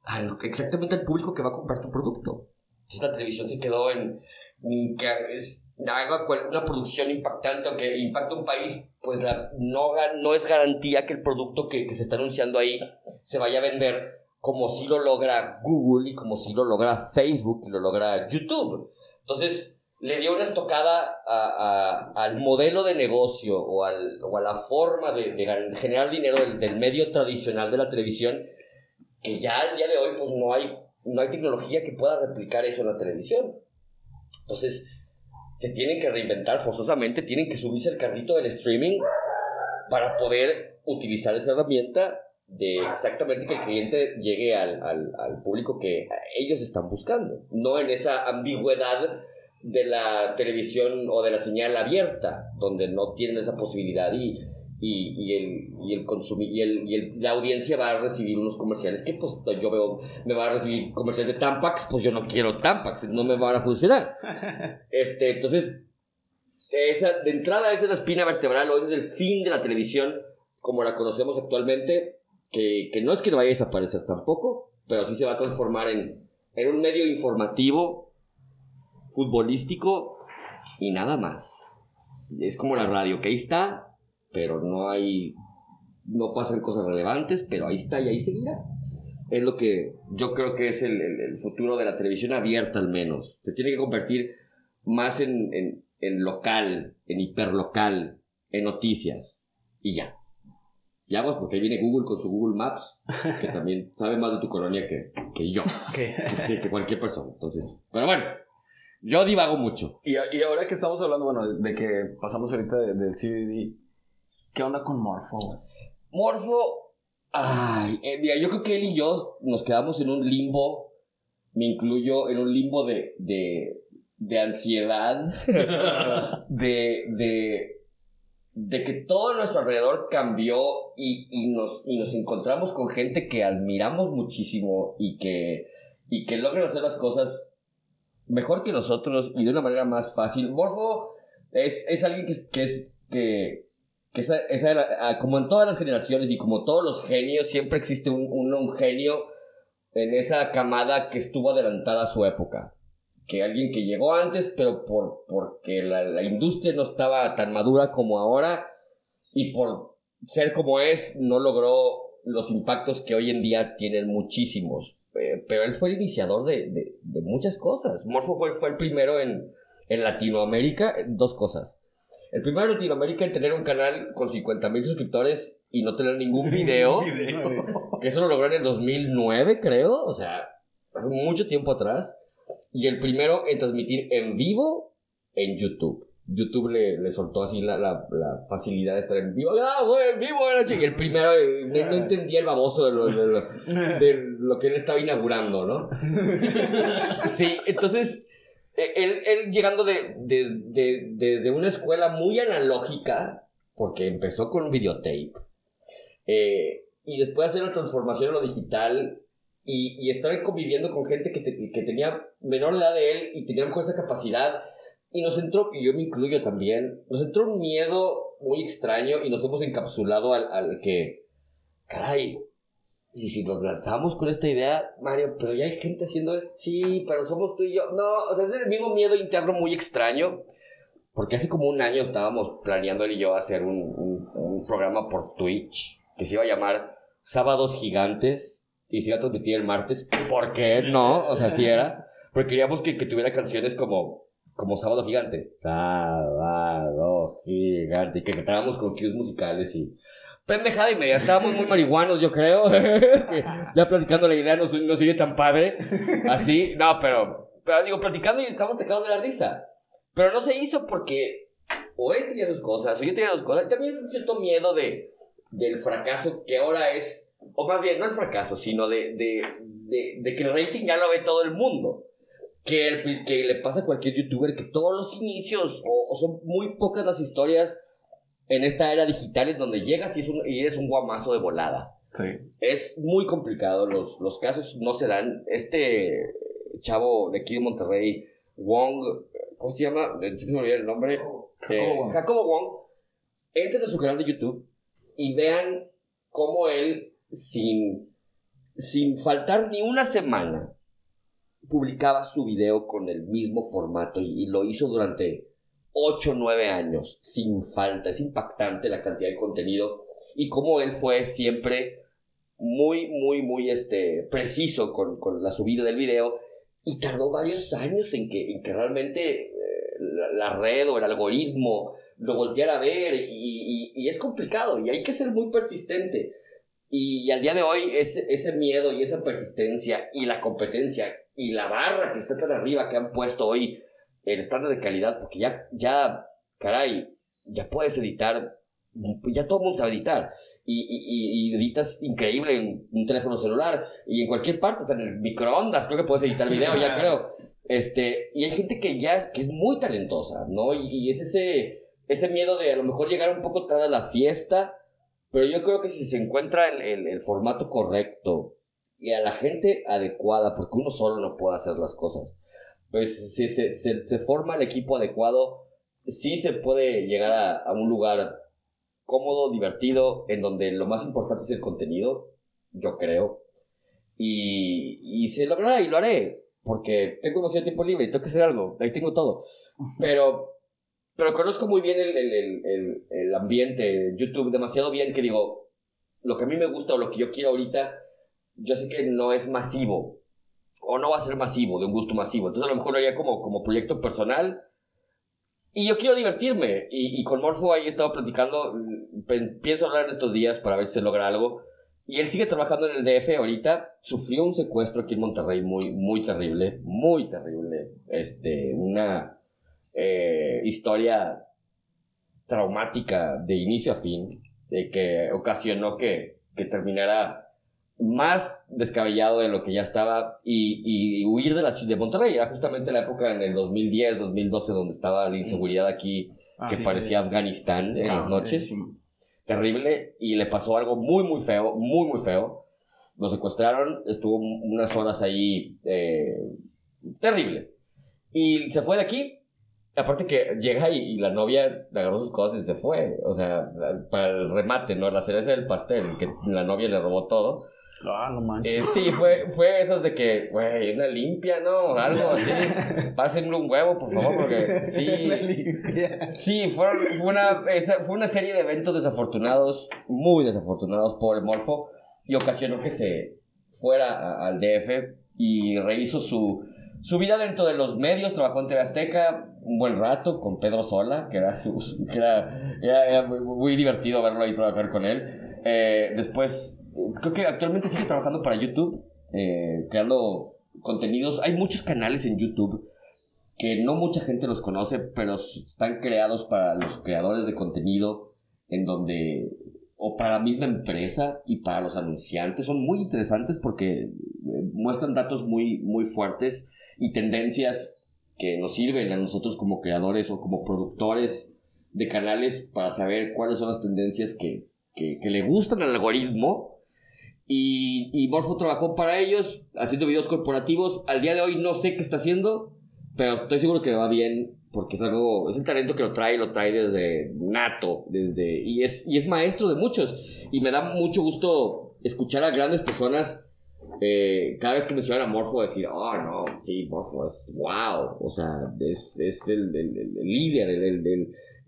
al- exactamente al público que va a comprar tu producto. Entonces la televisión se quedó en mm, que haga una producción impactante o que impacta un país, pues la, no, no es garantía que el producto que, que se está anunciando ahí se vaya a vender como si lo logra Google y como si lo logra Facebook y lo logra YouTube. Entonces le dio una estocada a- al modelo de negocio o, al- o a la forma de, generar dinero del, del medio tradicional de la televisión que ya al día de hoy pues no hay, no hay tecnología que pueda replicar eso en la televisión. Entonces, se tienen que reinventar forzosamente, tienen que subirse al carrito del streaming para poder utilizar esa herramienta de exactamente que el cliente llegue al, al, al público que ellos están buscando, no en esa ambigüedad de la televisión o de la señal abierta, donde no tienen esa posibilidad y, y, y el, y, el consumi- y, el, y el- la audiencia va a recibir unos comerciales que pues yo veo, me va a recibir comerciales de Tampax, pues yo no quiero Tampax, no me van a funcionar. Este, entonces, esa, de entrada esa es la espina vertebral o ese es el fin de la televisión como la conocemos actualmente, que, que no es que no vaya a desaparecer tampoco, pero sí se va a transformar en, en un medio informativo, futbolístico y nada más. Es como la radio, que ahí está, pero no hay, no pasan cosas relevantes, pero ahí está y ahí seguirá. Es lo que yo creo que es el, el- el futuro de la televisión abierta al menos. Se tiene que convertir más en, en, en local, en hiperlocal, en noticias. Y ya. Ya vamos, porque ahí viene Google con su Google Maps, que también sabe más de tu colonia que, que yo. Sí, que cualquier persona. Entonces, pero bueno, yo divago mucho. Y, y ahora que estamos hablando, bueno, de que pasamos ahorita de- del CBD, ¿qué onda con güey? Morfo, ay, eh, mira, yo creo que él y yo nos quedamos en un limbo, me incluyo en un limbo de, de, de ansiedad, de, de, de que todo nuestro alrededor cambió y, y, nos, y nos encontramos con gente que admiramos muchísimo y que, y que logran hacer las cosas mejor que nosotros y de una manera más fácil. Morfo es, es alguien que, que es... Que, que esa, esa como en todas las generaciones y como todos los genios, siempre existe un, un, genio en esa camada que estuvo adelantada a su época. Que alguien que llegó antes, pero por, porque la industria no estaba tan madura como ahora y por ser como es, no logró los impactos que hoy en día tienen muchísimos. Eh, pero él fue el iniciador de, de, de muchas cosas. Morfo fue, fue el primero en, en Latinoamérica, eh, dos cosas. El primero en Latinoamérica en tener un canal con 50 mil suscriptores y no tener ningún video. que eso lo logró en el 2009, creo. O sea, mucho tiempo atrás. Y el primero en transmitir en vivo en YouTube. YouTube le, le soltó así la, la, la facilidad de estar en vivo. ¡Ah, güey, en vivo! era ch-". Y el primero eh, no, no entendía el baboso de lo, de lo- de lo que él estaba inaugurando, ¿no? Sí, entonces, eh, él, él llegando de, de- de- desde una escuela muy analógica, porque empezó con un videotape, eh, y después hacer una transformación a lo digital, y, y estar conviviendo con gente que, te- que tenía menor edad de él y tenía mejor esa capacidad, y nos entró, y yo me incluyo también, nos entró un miedo muy extraño y nos hemos encapsulado al, al que, caray, Sí, si nos lanzamos con esta idea, Mario, pero ya hay gente haciendo esto. Sí, pero somos tú y yo. No, o sea, es el mismo miedo interno muy extraño. Porque hace como un año estábamos planeando él y yo hacer un, programa por Twitch que se iba a llamar Sábados Gigantes y se iba a transmitir el martes. ¿Por qué no? O sea, sí era. Porque queríamos que, que tuviera canciones como, como Sábado Gigante. Sábado Gigante. Que cantáramos con cues musicales y pendejada y media. Estábamos muy marihuanos, yo creo. ya platicando la idea no, no sigue tan padre. Así, no, pero, pero digo, platicando y estamos tecados de la risa. Pero no se hizo porque o él tenía sus cosas, o yo tenía sus cosas. Y también es un cierto miedo de, del fracaso que ahora es, o más bien, no el fracaso, sino de, de, de, de que el rating ya lo ve todo el mundo. Que, el- que le pasa a cualquier youtuber, que todos los inicios, o, o son muy pocas las historias en esta era digital en donde llegas y, es un, y eres un guamazo de volada. Sí. Es muy complicado, los, los casos no se dan. Este chavo de aquí de Monterrey, Wong, ¿cómo se llama? Eh, Se me olvidó el nombre. Eh, Wong. Jacobo Wong. Entren a su canal de YouTube y vean cómo él, sin, sin faltar ni una semana, publicaba su video con el mismo formato y, lo hizo durante 8 o 9 años, sin falta. Es impactante la cantidad de contenido y cómo él fue siempre muy, muy, muy este, preciso con, con la subida del video y tardó varios años en que, en que realmente eh, la, red o el algoritmo lo volteara a ver y- y es complicado y hay que ser muy persistente. Y, al día de hoy ese, ese miedo y esa persistencia y la competencia y la barra que está tan arriba que han puesto hoy el estándar de calidad, porque ya, ya, caray, ya puedes editar, ya todo el mundo sabe editar y, y, y- y editas increíble en un teléfono celular y en cualquier parte, hasta en el microondas, creo que puedes editar video, ya creo. Este, y hay gente que ya es, que es muy talentosa, ¿no? Y, y es ese, ese miedo de a lo mejor llegar un poco tarde a la fiesta, pero yo creo que si se encuentra el, el, el formato correcto y a la gente adecuada, porque uno solo no puede hacer las cosas, pues si se, se, se forma el equipo adecuado, sí se puede llegar a, a un lugar cómodo, divertido, en donde lo más importante es el contenido, yo creo. Y, y se logrará y lo haré, porque tengo demasiado tiempo libre y tengo que hacer algo, ahí tengo todo. Pero, pero conozco muy bien el, el, el, el, ambiente, YouTube, demasiado bien que digo, lo que a mí me gusta o lo que yo quiero ahorita, yo sé que no es masivo, o no va a ser masivo, de un gusto masivo. Entonces a lo mejor lo haría como, como proyecto personal. Y yo quiero divertirme. Y, y con Morfo ahí he estado platicando. pienso hablar en estos días para ver si se logra algo. Y él sigue trabajando en el DF ahorita. Sufrió un secuestro aquí en Monterrey muy, muy terrible. Muy terrible. Este, una eh, historia traumática de inicio a fin. De que ocasionó que, que terminara más descabellado de lo que ya estaba y, y huir de la ciudad de Monterrey. Era justamente la época en el 2010, 2012 donde estaba la inseguridad aquí que Así parecía Afganistán en las Ah, noches. sí. Terrible. Y le pasó algo muy, muy feo, muy, muy feo. Lo secuestraron, estuvo unas horas ahí eh, terrible. Y se fue de aquí. Aparte que llega y, y la novia le agarró sus cosas y se fue. O sea, la- para el remate, ¿no? La cereza del pastel, que la novia le robó todo. Ah, no manches. Eh, sí, fue, fue esas de que, güey, una limpia, ¿no? Algo así. Pásenle un huevo, por favor, porque sí. Sí, fueron, fue, una, esa, fue una serie de eventos desafortunados, muy desafortunados, pobre Morfo, y ocasionó que se fuera a- al DF y rehizo su, su vida dentro de los medios. Trabajó en TV Azteca un buen rato con Pedro Sola, que era, muy, divertido verlo ahí trabajar con él. Eh, después, creo que actualmente sigue trabajando para YouTube, eh, creando contenidos. Hay muchos canales en YouTube que no mucha gente los conoce, pero están creados para los creadores de contenido, en donde, o para la misma empresa y para los anunciantes, son muy interesantes porque muestran datos muy, muy fuertes y tendencias que nos sirven a nosotros como creadores o como productores de canales para saber cuáles son las tendencias que, que, le gustan al algoritmo. Y, y Morfo trabajó para ellos haciendo videos corporativos. Al día de hoy no sé qué está haciendo, pero estoy seguro que va bien porque es algo, es el talento que lo trae, lo trae desde nato, desde, y es, y es maestro de muchos. Y me da mucho gusto escuchar a grandes personas eh, cada vez que mencionan a Morfo decir, oh no, sí, Morfo es wow, o sea, es, es el, el- líder, el,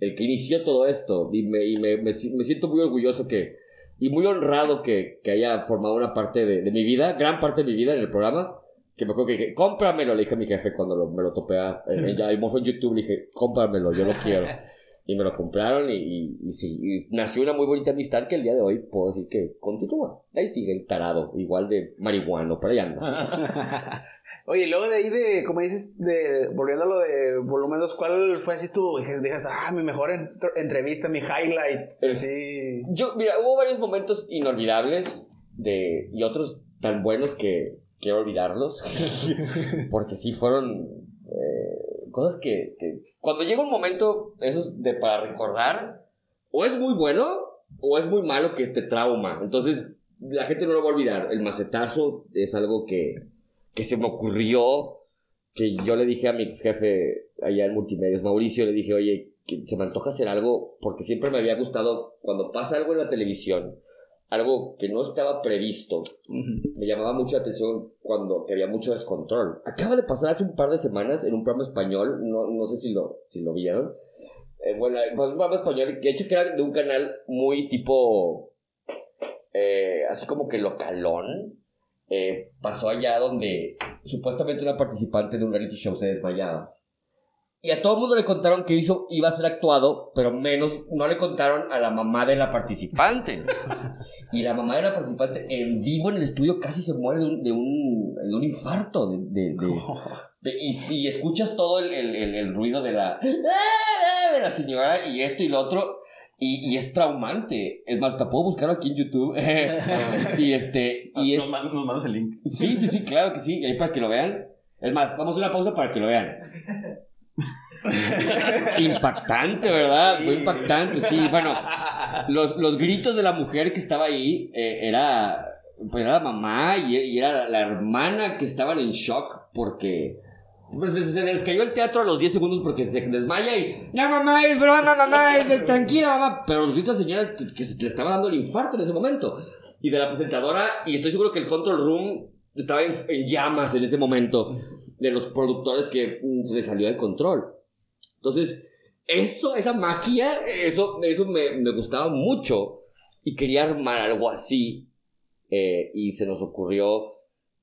el- que inició todo esto. Y, me, y me, me si- me siento muy orgulloso que, y muy honrado que, que haya formado una parte de, de mi vida, gran parte de mi vida en el programa. Que me acuerdo que dije, cómpramelo, le dije a mi jefe cuando lo- me lo topé. a- eh, ya, y fue en YouTube, le dije, cómpramelo, yo lo quiero. Y me lo compraron y, y, y sí, y nació una muy bonita amistad que el día de hoy puedo decir que continúa. Ahí sigue el tarado, igual de marihuano, pero ahí anda. Oye, luego de ahí de, como dices, de, volviendo a lo de volumen 2, ¿cuál fue así tú? Dices, ah, mi mejor entr- entrevista, mi highlight. Sí. Yo, mira, hubo varios momentos inolvidables de, y otros tan buenos que, quiero olvidarlos, porque sí fueron eh, cosas que, que, cuando llega un momento, eso de para recordar, o es muy bueno o es muy malo que este trauma. Entonces, la gente no lo va a olvidar. El macetazo es algo que, que se me ocurrió, que yo le dije a mi ex jefe allá en Multimedios, Mauricio, le dije, oye, que se me antoja hacer algo, porque siempre me había gustado, cuando pasa algo en la televisión, algo que no estaba previsto, me llamaba mucho la atención cuando que había mucho descontrol. Acaba de pasar hace un par de semanas en un programa español, no, no sé si lo, si lo vieron, eh, bueno, pues un programa español, de hecho que era de un canal muy tipo, eh, así como que localón, eh, pasó allá donde supuestamente una participante de un reality show se desmayaba. Y a todo el mundo le contaron que hizo, iba a ser actuado, pero menos, no le contaron a la mamá de la participante. y la mamá de la participante en vivo en el estudio casi se muere de un, de un, de un infarto. De, de, de y, y, escuchas todo el, el, el, el, ruido de la, de la señora y esto y lo otro. Y, y, es traumante. Es más, te puedo buscar aquí en YouTube. y este. Y es... Nos, mandas el link. Sí, sí, sí, claro que sí. Ahí para que lo vean. Es más, vamos a una pausa para que lo vean. impactante, ¿verdad? Fue impactante, sí. Bueno, los, los gritos de la mujer que estaba ahí eh, era, pues era la mamá y, y era la, la, hermana que estaban en shock porque pues, se, les cayó el teatro a los 10 segundos porque se desmaya y no mamá, es broma, mamá, es de, tranquila, mamá. Pero los gritos de señoras que, que se le estaba dando el infarto en ese momento. Y de la presentadora, y estoy seguro que el control room estaba en, en llamas en ese momento de los productores que mm, se les salió de control. Entonces, eso, esa magia, eso, eso me, me gustaba mucho y quería armar algo así. Eh, y se nos ocurrió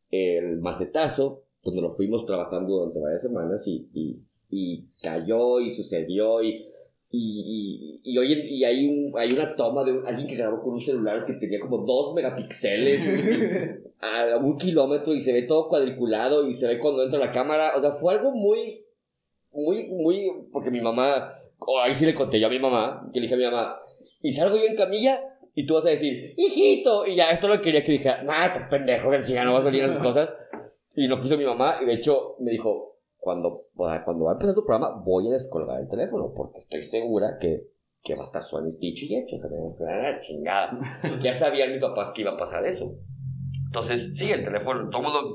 el macetazo, donde lo fuimos trabajando durante varias semanas y, y, y cayó y sucedió y, y, y, hoy y hay, un, hay una toma de un, alguien que grabó con un celular que tenía como dos megapíxeles a un kilómetro y se ve todo cuadriculado y se ve cuando entra la cámara. O sea, fue algo muy muy, muy, porque mi mamá, oh, ahí sí le conté yo a mi mamá, que le dije a mi mamá, y salgo yo en camilla y tú vas a decir, hijito, y ya esto lo quería que dijera, nah, estás pendejo, que ya no va a salir esas cosas. Y lo quiso mi mamá, y de hecho me dijo, cuando, cuando va a empezar tu programa, voy a descolgar el teléfono, porque estoy segura que, que va a estar suave dicho y hecho, o sea, tenemos que dar chingada. ya sabían mis papás que iba a pasar eso. Entonces, sí, el teléfono, todo mundo,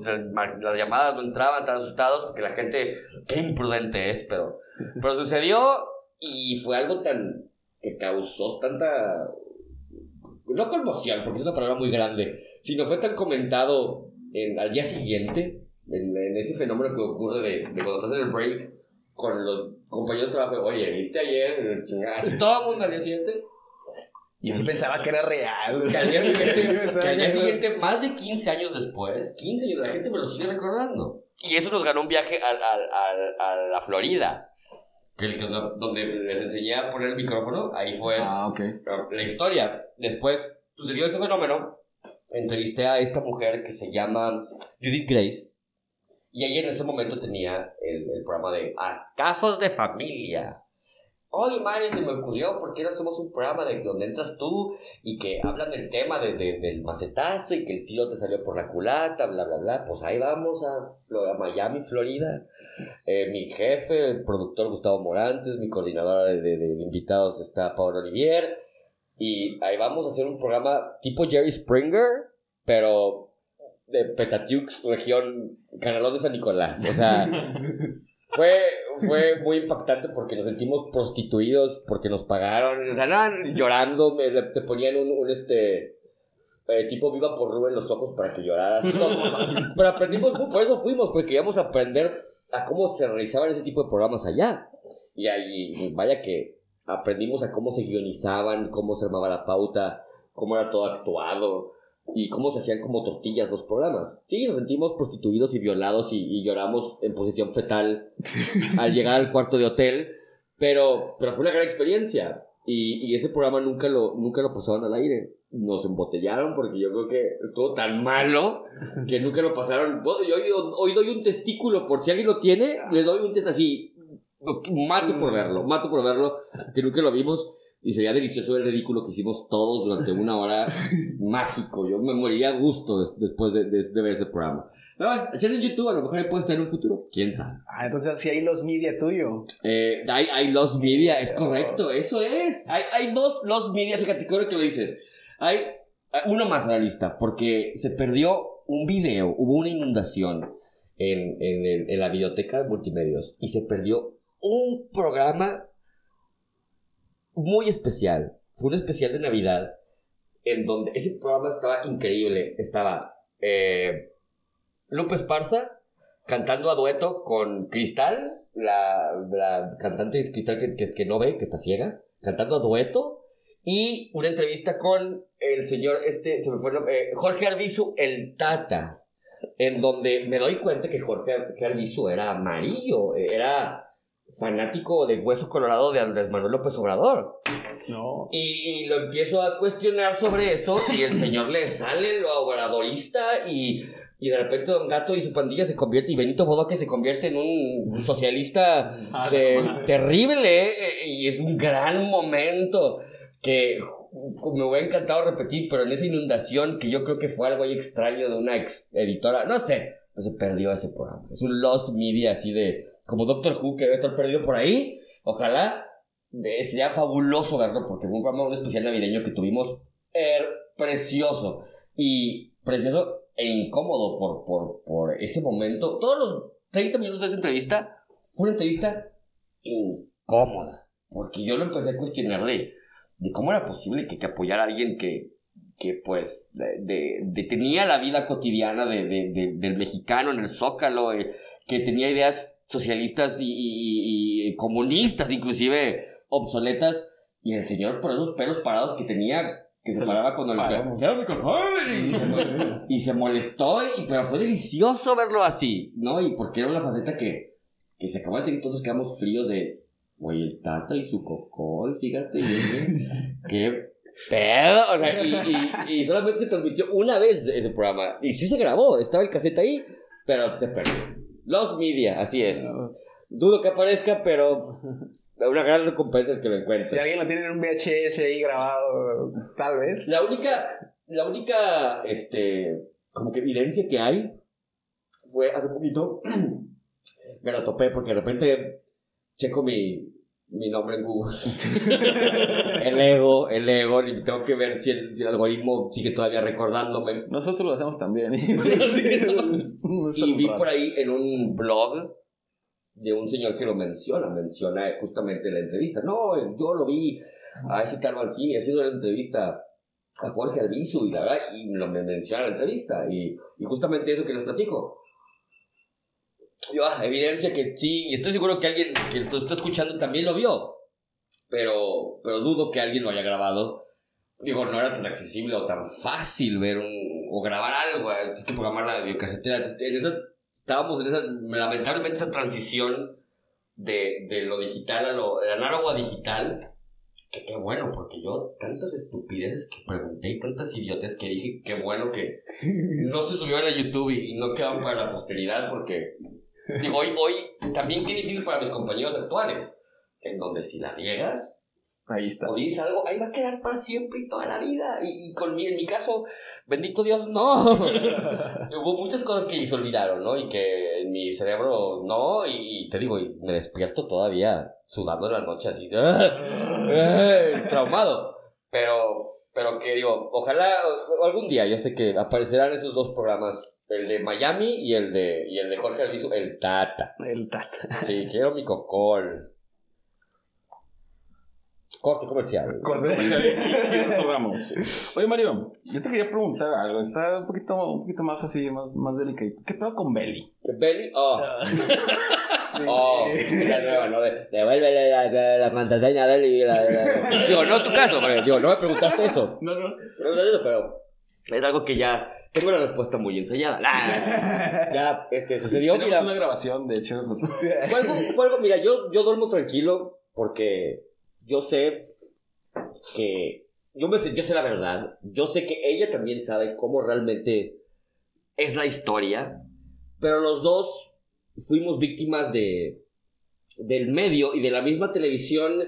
las llamadas no entraban, tan asustados porque la gente, qué imprudente es, pero, pero sucedió y fue algo tan, que causó tanta, no conmoción, porque es una palabra muy grande, sino fue tan comentado en, al día siguiente, en, en ese fenómeno que ocurre de, de, cuando estás en el break con los compañeros de trabajo, oye, ¿viste ayer? Así todo el mundo al día siguiente. Yo sí pensaba que era real. Que al día siguiente, que al día siguiente más de 15 años después, 15 años, la gente me lo sigue recordando. Y eso nos ganó un viaje a, a, a, a la Florida. Que, donde les enseñé a poner el micrófono, ahí fue ah, okay. la historia. Después sucedió ese fenómeno. Entrevisté a esta mujer que se llama Judith Grace. Y ella en ese momento tenía el, el programa de Casos de Familia. Oye, Mario, se me ocurrió, ¿por qué no hacemos un programa de donde entras tú y que hablan del tema de, de, del macetazo y que el tiro te salió por la culata, bla, bla, bla? Pues ahí vamos a, Miami, Florida. Eh, mi jefe, el productor Gustavo Morantes, mi coordinadora de, de, invitados está Pablo Olivier. Y ahí vamos a hacer un programa tipo Jerry Springer, pero de Petatiux, región Canalón de San Nicolás. O sea, fue, fue muy impactante porque nos sentimos prostituidos, porque nos pagaron, o sea, no, llorando, me, te ponían un, un este, eh, tipo viva por Rubén los ojos para que lloraras. Pero aprendimos, por eso fuimos, porque queríamos aprender a cómo se realizaban ese tipo de programas allá. Y ahí, vaya que aprendimos a cómo se guionizaban, cómo se armaba la pauta, cómo era todo actuado y cómo se hacían como tortillas los programas. Sí, nos sentimos prostituidos y violados y, y lloramos en posición fetal al llegar al cuarto de hotel, pero, pero fue una gran experiencia. Y, y, ese programa nunca lo, nunca lo pasaban al aire. Nos embotellaron porque yo creo que estuvo tan malo que nunca lo pasaron. Yo hoy, hoy doy un testículo por si alguien lo tiene, le doy un test así. Mato por verlo, mato por verlo, que nunca lo vimos. Y sería delicioso el ridículo que hicimos todos durante una hora mágico. Yo me moriría a gusto después de, de, ver ese programa. Pero bueno, echate en YouTube, a lo mejor ahí puede estar en un futuro. ¿Quién sabe? Ah, entonces sí hay Los Media tuyo. Eh, hay, hay Los Media, es correcto, eso es. Hay, hay dos Los Media, fíjate, creo que lo dices. Hay uno más en la lista, porque se perdió un video, hubo una inundación en, en, en la biblioteca de multimedios y se perdió un programa muy especial. Fue un especial de Navidad en donde ese programa estaba increíble. Estaba eh, Lupe cantando a dueto con Cristal, la, la cantante Cristal que, que, no ve, que está ciega, cantando a dueto. Y una entrevista con el señor, este, se me fue eh, Jorge Arbizu, el Tata, en donde me doy cuenta que Jorge, Jorge era amarillo, era fanático de Hueso Colorado de Andrés Manuel López Obrador. No. Y, lo empiezo a cuestionar sobre eso y el señor le sale lo obradorista y, y de repente Don Gato y su pandilla se convierte y Benito Bodoque se convierte en un socialista ah, terrible eh, y es un gran momento que me hubiera encantado repetir, pero en esa inundación que yo creo que fue algo ahí extraño de una ex editora, no sé, se perdió ese programa. Es un lost media así de como Doctor Who que debe estar perdido por ahí. Ojalá sería fabuloso verlo porque fue un programa especial navideño que tuvimos er, precioso y precioso e incómodo por, por, por ese momento. Todos los 30 minutos de esa entrevista fue una entrevista incómoda porque yo lo empecé a cuestionar de, de cómo era posible que apoyara a alguien que, que pues de, de, tenía la vida cotidiana de, del mexicano en el zócalo, eh, que tenía ideas socialistas y, comunistas, inclusive obsoletas, y el señor por esos pelos parados que tenía, que se paraba cuando le y, y se molestó, y, pero fue delicioso verlo así, ¿no? Y porque era una faceta que, que se acabó de tener, todos quedamos fríos de, oye, el Tata y su cocol, fíjate, qué pedo, o sea, y, y, solamente se transmitió una vez ese programa, y sí se grabó, estaba el cassette ahí, pero se perdió. Los Media, así es. Dudo que aparezca, pero una gran recompensa el que lo encuentre. Si alguien lo tiene en un VHS ahí grabado, tal vez. La única, la única, este, como que evidencia que hay fue hace poquito, me la topé porque de repente checo mi, mi nombre en Google. el ego, el ego, y tengo que ver si el, si el, algoritmo sigue todavía recordándome. Nosotros lo hacemos también. y vi por ahí en un blog de un señor que lo menciona, menciona justamente la entrevista. No, yo lo vi a ese tal Mancini haciendo la entrevista a Jorge Albizu y la verdad, y lo menciona en la entrevista. Y, y justamente eso que les platico yo, ah, evidencia que sí, y estoy seguro que alguien que esto está escuchando también lo vio. Pero, pero dudo que alguien lo haya grabado. Digo, no era tan accesible o tan fácil ver un, o grabar algo. Es que programar la biocasetera. En esa, estábamos en esa, lamentablemente, esa transición de, de lo digital a lo, análogo a digital. Que qué bueno, porque yo tantas estupideces que pregunté y tantas idiotas que dije, qué bueno que no se subió a YouTube y, no quedaron para la posteridad, porque Digo, hoy, hoy también qué difícil para mis compañeros actuales, en donde si la riegas, Ahí está. O dices algo, ahí va a quedar para siempre y toda la vida. Y, con mi, en mi caso, bendito Dios, no. Hubo muchas cosas que se olvidaron, ¿no? Y que en mi cerebro no. Y, te digo, y me despierto todavía sudando en la noche así, traumado. Pero, pero que digo, ojalá algún día, yo sé que aparecerán esos dos programas el de Miami y el de, y el de Jorge Alviso, el Tata. El Tata. Sí, quiero mi cocol. Corte comercial. Corte comercial. Oye, Mario, yo te quería preguntar algo. Está un poquito, un poquito más así, más, más delicado. ¿Qué pedo con Belly? ¿Qué Belly? Oh. oh, la nueva, ¿no? Devuélvele la, la, la contraseña a Belly. Digo, no tu caso, Mario. Digo, no me preguntaste eso. No, no. No eso, pero es algo que ya tengo la respuesta muy ensayada. ya, este, sucedió, Tenemos mira. una grabación, de hecho. Fue algo, fue algo mira, yo, yo duermo tranquilo porque yo sé que. Yo, me sé, yo sé la verdad. Yo sé que ella también sabe cómo realmente es la historia. Pero los dos fuimos víctimas de. del medio y de la misma televisión.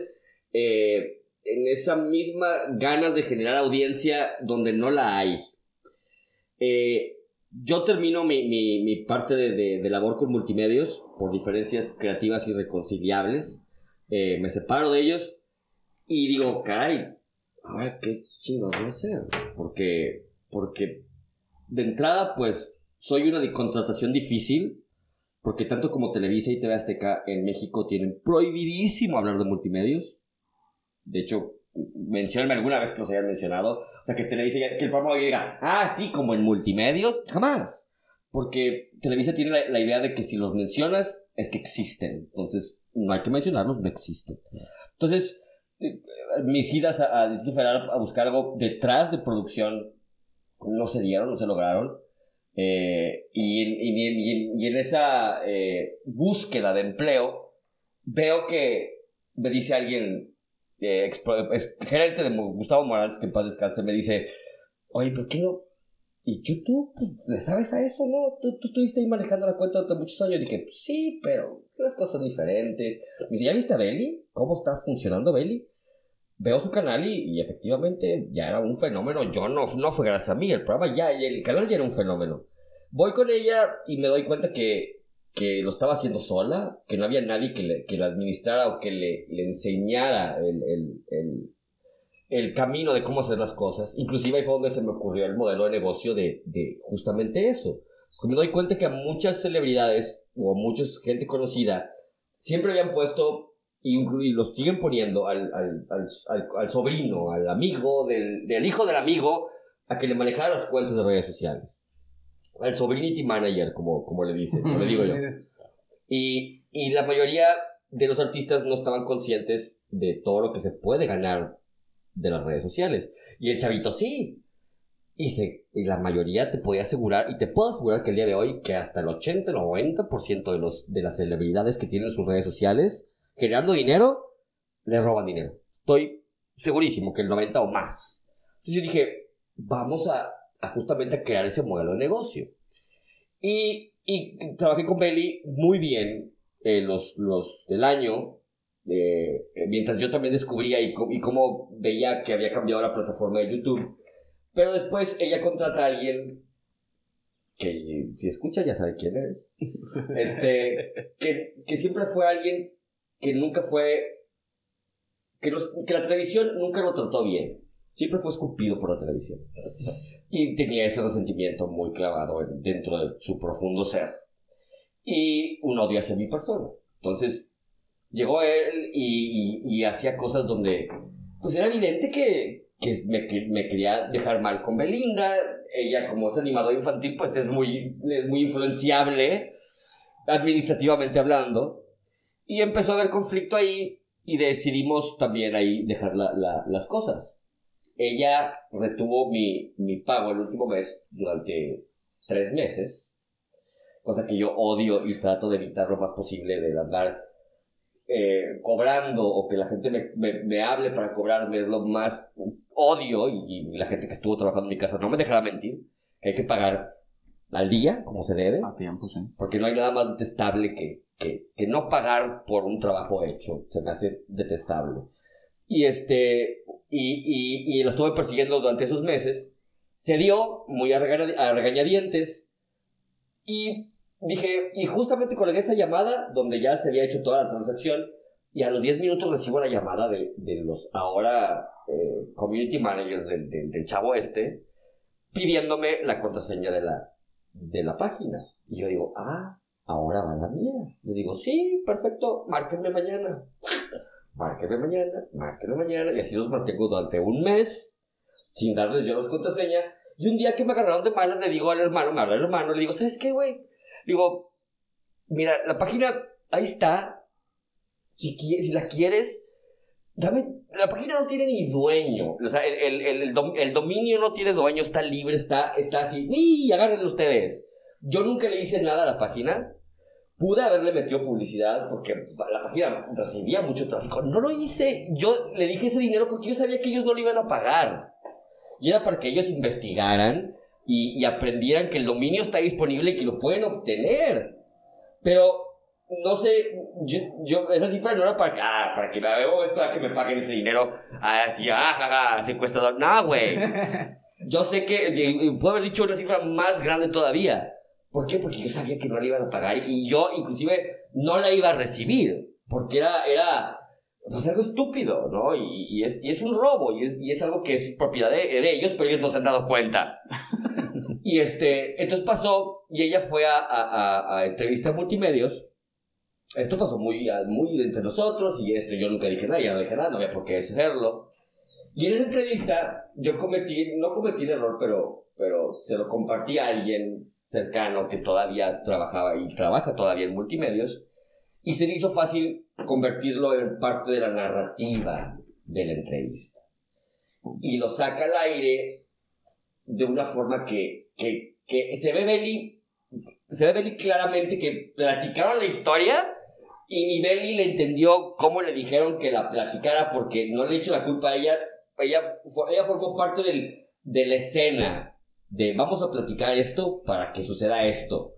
Eh, en esa misma ganas de generar audiencia donde no la hay. Eh, yo termino mi, mi, parte de, de, labor con multimedios por diferencias creativas irreconciliables. Eh, me separo de ellos y digo, caray, ahora qué chingados voy a hacer. Porque, porque de entrada, pues, soy una de contratación difícil. Porque tanto como Televisa y TV Azteca en México tienen prohibidísimo hablar de multimedios. De hecho, mencionenme alguna vez que los hayan mencionado. O sea, que Televisa, que el programa diga, ah, sí, como en multimedios. Jamás. Porque Televisa tiene la, idea de que si los mencionas es que existen. Entonces, no hay que mencionarlos, no existen. Entonces, mis idas a, Distrito Federal a buscar algo detrás de producción no se dieron, no se lograron. Eh, y, en esa eh, búsqueda de empleo, veo que me dice alguien, eh, gerente de Gustavo Morales, que en paz descanse, me dice, oye, ¿por qué no? ¿Y YouTube? Pues, ¿Le sabes a eso, no? ¿Tú, estuviste ahí manejando la cuenta durante muchos años. Y dije, pues, sí, pero las cosas son diferentes. Me dice, ¿ya viste a Belly? ¿Cómo está funcionando Belly? Veo su canal y, efectivamente ya era un fenómeno. Yo no, no fue gracias a mí, el programa ya, el canal ya era un fenómeno. Voy con ella y me doy cuenta que que lo estaba haciendo sola, que no había nadie que, le, que la administrara o que le, le enseñara el, el, el, el, camino de cómo hacer las cosas. Inclusive ahí fue donde se me ocurrió el modelo de negocio de, de justamente eso. Me doy cuenta que a muchas celebridades o a mucha gente conocida siempre habían puesto y, los siguen poniendo al, al, al, al, sobrino, al amigo, del, del hijo del amigo, a que le manejara las cuentas de redes sociales el sobrinity manager, como, como le dicen, como le digo yo. Y, y la mayoría de los artistas no estaban conscientes de todo lo que se puede ganar de las redes sociales. Y el chavito sí. Y, se, y la mayoría te podía asegurar, y te puedo asegurar que el día de hoy, que hasta el 80, 90% de, los, de las celebridades que tienen sus redes sociales, generando dinero, les roban dinero. Estoy segurísimo que el 90 o más. Entonces yo dije, vamos a justamente a crear ese modelo de negocio. Y, y trabajé con Belly muy bien eh, los, los del año, eh, mientras yo también descubría y, y cómo veía que había cambiado la plataforma de YouTube. Pero después ella contrata a alguien que si escucha ya sabe quién es. Este, que, que siempre fue alguien que nunca fue, que, la televisión nunca lo trató bien. Siempre fue escupido por la televisión. Y tenía ese resentimiento muy clavado dentro de su profundo ser. Y un odio hacia mi persona. Entonces, llegó él y, y, hacía cosas donde, pues era evidente que, me, quería dejar mal con Belinda. Ella, como es animador infantil, pues es muy, es muy influenciable, administrativamente hablando. Y empezó a haber conflicto ahí y decidimos también ahí dejar la, la, las cosas. Ella retuvo mi, mi pago el último mes durante tres meses, cosa que yo odio y trato de evitar lo más posible de andar eh, cobrando o que la gente me, me, hable para cobrarme es lo más odio y, la gente que estuvo trabajando en mi casa no me dejará mentir que hay que pagar al día como se debe. A tiempo sí. Porque no hay nada más detestable que, que, que no pagar por un trabajo hecho. Se me hace detestable. Y este y, y, y lo estuve persiguiendo durante esos meses. Se dio muy a, regañadientes. Y dije, y justamente con esa llamada, donde ya se había hecho toda la transacción, y a los 10 minutos recibo la llamada de, de los ahora eh, community managers del, del, chavo este, pidiéndome la contraseña de la, de la página. Y yo digo, ah, ahora va la mía. Le digo, sí, perfecto, márquenme mañana márqueme mañana, márqueme mañana, y así los mantengo durante un mes, sin darles yo las contraseña. Y un día que me agarraron de malas, le digo al hermano, me habla el hermano, le digo, ¿sabes qué, güey? Digo, mira, la página, ahí está. Si, si la quieres, la página no tiene ni dueño. O sea, el, el, el, el dominio no tiene dueño, está libre, está, está así. ¡Uy! Agárrenlo ustedes. Yo nunca le hice nada a la página. Pude haberle metido publicidad porque la página recibía mucho tráfico. No lo hice. Yo le dije ese dinero porque yo sabía que ellos no lo iban a pagar. Y era para que ellos investigaran y, aprendieran que el dominio está disponible y que lo pueden obtener. Pero no sé, yo, esa cifra no era para que, ah, para que me es para que me paguen ese dinero, así, ah, jaja, secuestrador, no, güey. Yo sé que puedo haber dicho una cifra más grande todavía. ¿Por qué? Porque yo sabía que no la iban a pagar y yo inclusive no la iba a recibir, porque era, era pues algo estúpido, ¿no? Y, y, es, y es un robo, y es, y es algo que es propiedad de, de ellos, pero ellos no se han dado cuenta. y este, entonces pasó, y ella fue a, a, a, entrevista a multimedios, esto pasó muy, muy entre nosotros, y esto yo nunca dije nada, ya no dije nada, no había por qué hacerlo. Y en esa entrevista yo cometí, no cometí el error, pero, pero se lo compartí a alguien cercano que todavía trabajaba y trabaja todavía en multimedios, y se le hizo fácil convertirlo en parte de la narrativa de la entrevista. Y lo saca al aire de una forma que, que, que se ve Belly, se ve claramente que platicaron la historia y Belly le entendió cómo le dijeron que la platicara porque no le echo la culpa a ella, ella, ella formó parte del, de la escena de vamos a platicar esto para que suceda esto.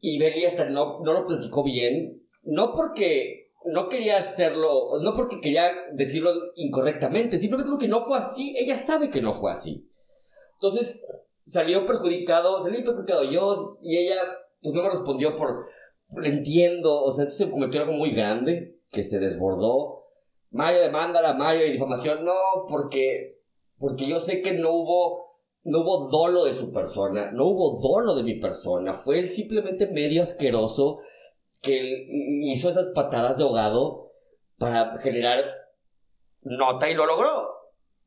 Y Belly hasta no, no lo platicó bien, no porque no quería hacerlo, no porque quería decirlo incorrectamente, simplemente porque no fue así, ella sabe que no fue así. Entonces salió perjudicado, salió perjudicado yo y ella pues no me respondió por, entiendo, o sea, esto se convirtió algo muy grande, que se desbordó. Mario demanda a Mario y difamación, no, porque, porque yo sé que no hubo, no hubo dolo de su persona, no hubo dolo de mi persona, fue él simplemente medio asqueroso que hizo esas patadas de ahogado para generar nota y lo logró.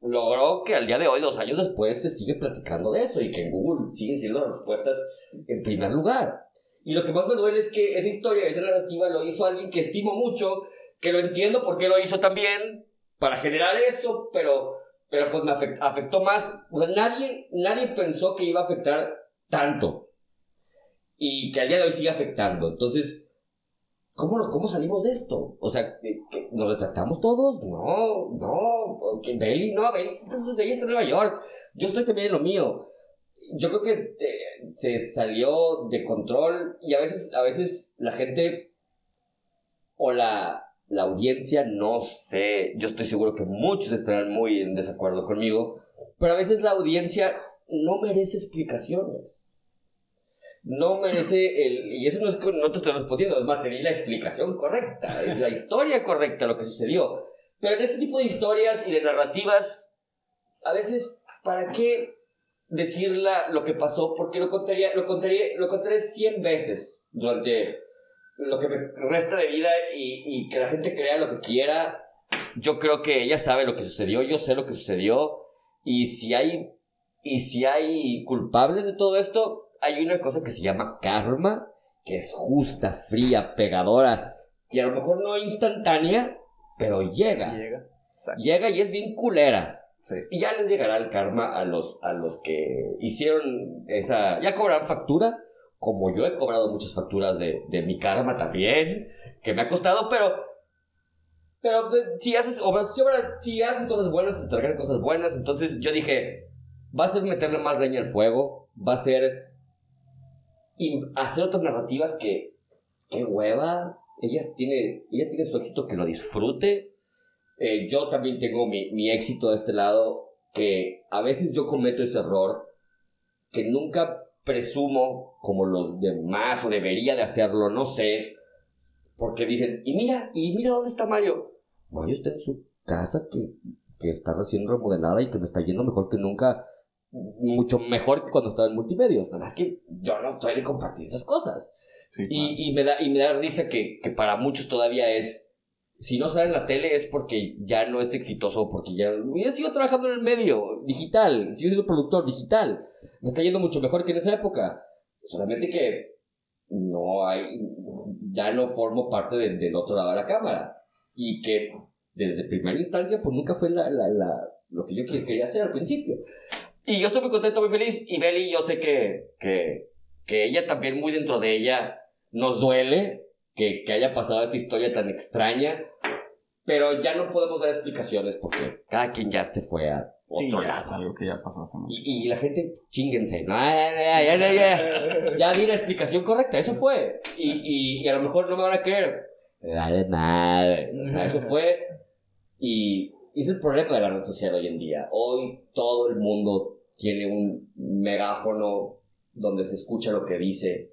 Logró que al día de hoy, dos años después, se sigue platicando de eso y que en Google siguen siendo respuestas en primer lugar. Y lo que más me duele es que esa historia, esa narrativa lo hizo alguien que estimo mucho, que lo entiendo porque lo hizo también para generar eso, pero, pero pues me afectó, más. O sea, nadie, nadie pensó que iba a afectar tanto y que al día de hoy sigue afectando. Entonces, ¿Cómo, ¿Cómo salimos de esto? O sea, ¿nos retractamos todos? No, no, Belly, no, Belly, ella está en Nueva York, yo estoy también en lo mío. Yo creo que eh, se salió de control y a veces, a veces la gente o la, la audiencia, no sé, yo estoy seguro que muchos estarán muy en desacuerdo conmigo, pero a veces la audiencia no merece explicaciones no merece el... Y eso no es no te estoy respondiendo, es más, te la explicación correcta, es la historia correcta, lo que sucedió. Pero en este tipo de historias y de narrativas, a veces, ¿para qué decir lo que pasó? Porque lo contaría, lo contaría, lo contaré 100 veces durante lo que me resta de vida y, y que la gente crea lo que quiera. Yo creo que ella sabe lo que sucedió, yo sé lo que sucedió. Y si hay, y si hay culpables de todo esto, hay una cosa que se llama karma, que es justa, fría, pegadora, y a lo mejor no instantánea, pero llega. Llega. Llega y es bien culera. Y ya les llegará el karma a los, a los que hicieron esa... Ya cobrarán factura, como yo he cobrado muchas facturas de, de mi karma también, que me ha costado, pero... Pero si haces, si haces cosas buenas, te traerán cosas buenas. Entonces yo dije, va a ser meterle más leña al fuego, va a ser hacer otras narrativas que, qué hueva, ella tiene, ella tiene su éxito, que lo disfrute. Eh, yo también tengo mi, mi éxito de este lado, que a veces yo cometo ese error, que nunca presumo como los demás o debería de hacerlo, no sé, porque dicen, y mira, y mira dónde está Mario. Mario está en su casa que, que está recién remodelada y que me está yendo mejor que nunca mucho mejor que cuando estaba en multimedios. Nada más que yo no estoy de compartir esas cosas. y, y, me da, y me da risa que, que, para muchos todavía es, si no sale en la tele es porque ya no es exitoso, porque ya... Yo sigo trabajando en el medio digital, sigo siendo productor digital. Me está yendo mucho mejor que en esa época. Solamente que no hay, ya no formo parte del otro lado de la cámara. Y que desde primera instancia, pues nunca fue la, la, la, lo que yo quería hacer al principio. Y yo estoy muy contento, muy feliz. Y Beli, yo sé que, que, que ella también, muy dentro de ella, nos duele que, que haya pasado esta historia tan extraña. Pero ya no podemos dar explicaciones porque cada quien ya se fue a, otro lado. algo que ya pasó. Y, y la gente, chinguense. No, ya, ya, di la explicación correcta, eso fue. Y, y, y a lo mejor no me van a creer. Vale madre. O sea, eso fue. Y es el problema de la red social hoy en día. Hoy todo el mundo tiene un megáfono donde se escucha lo que dice.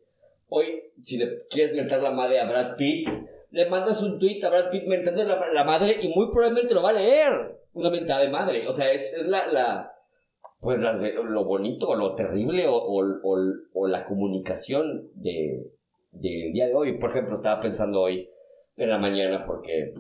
Hoy, si le quieres mentar la madre a Brad Pitt, le mandas un tweet a Brad Pitt mentando la, la madre y muy probablemente lo va a leer. Una mentada de madre. O sea, es, la, la, pues las- lo bonito o lo terrible o, o, o, la comunicación de, del día de hoy. Por ejemplo, estaba pensando hoy en la mañana porque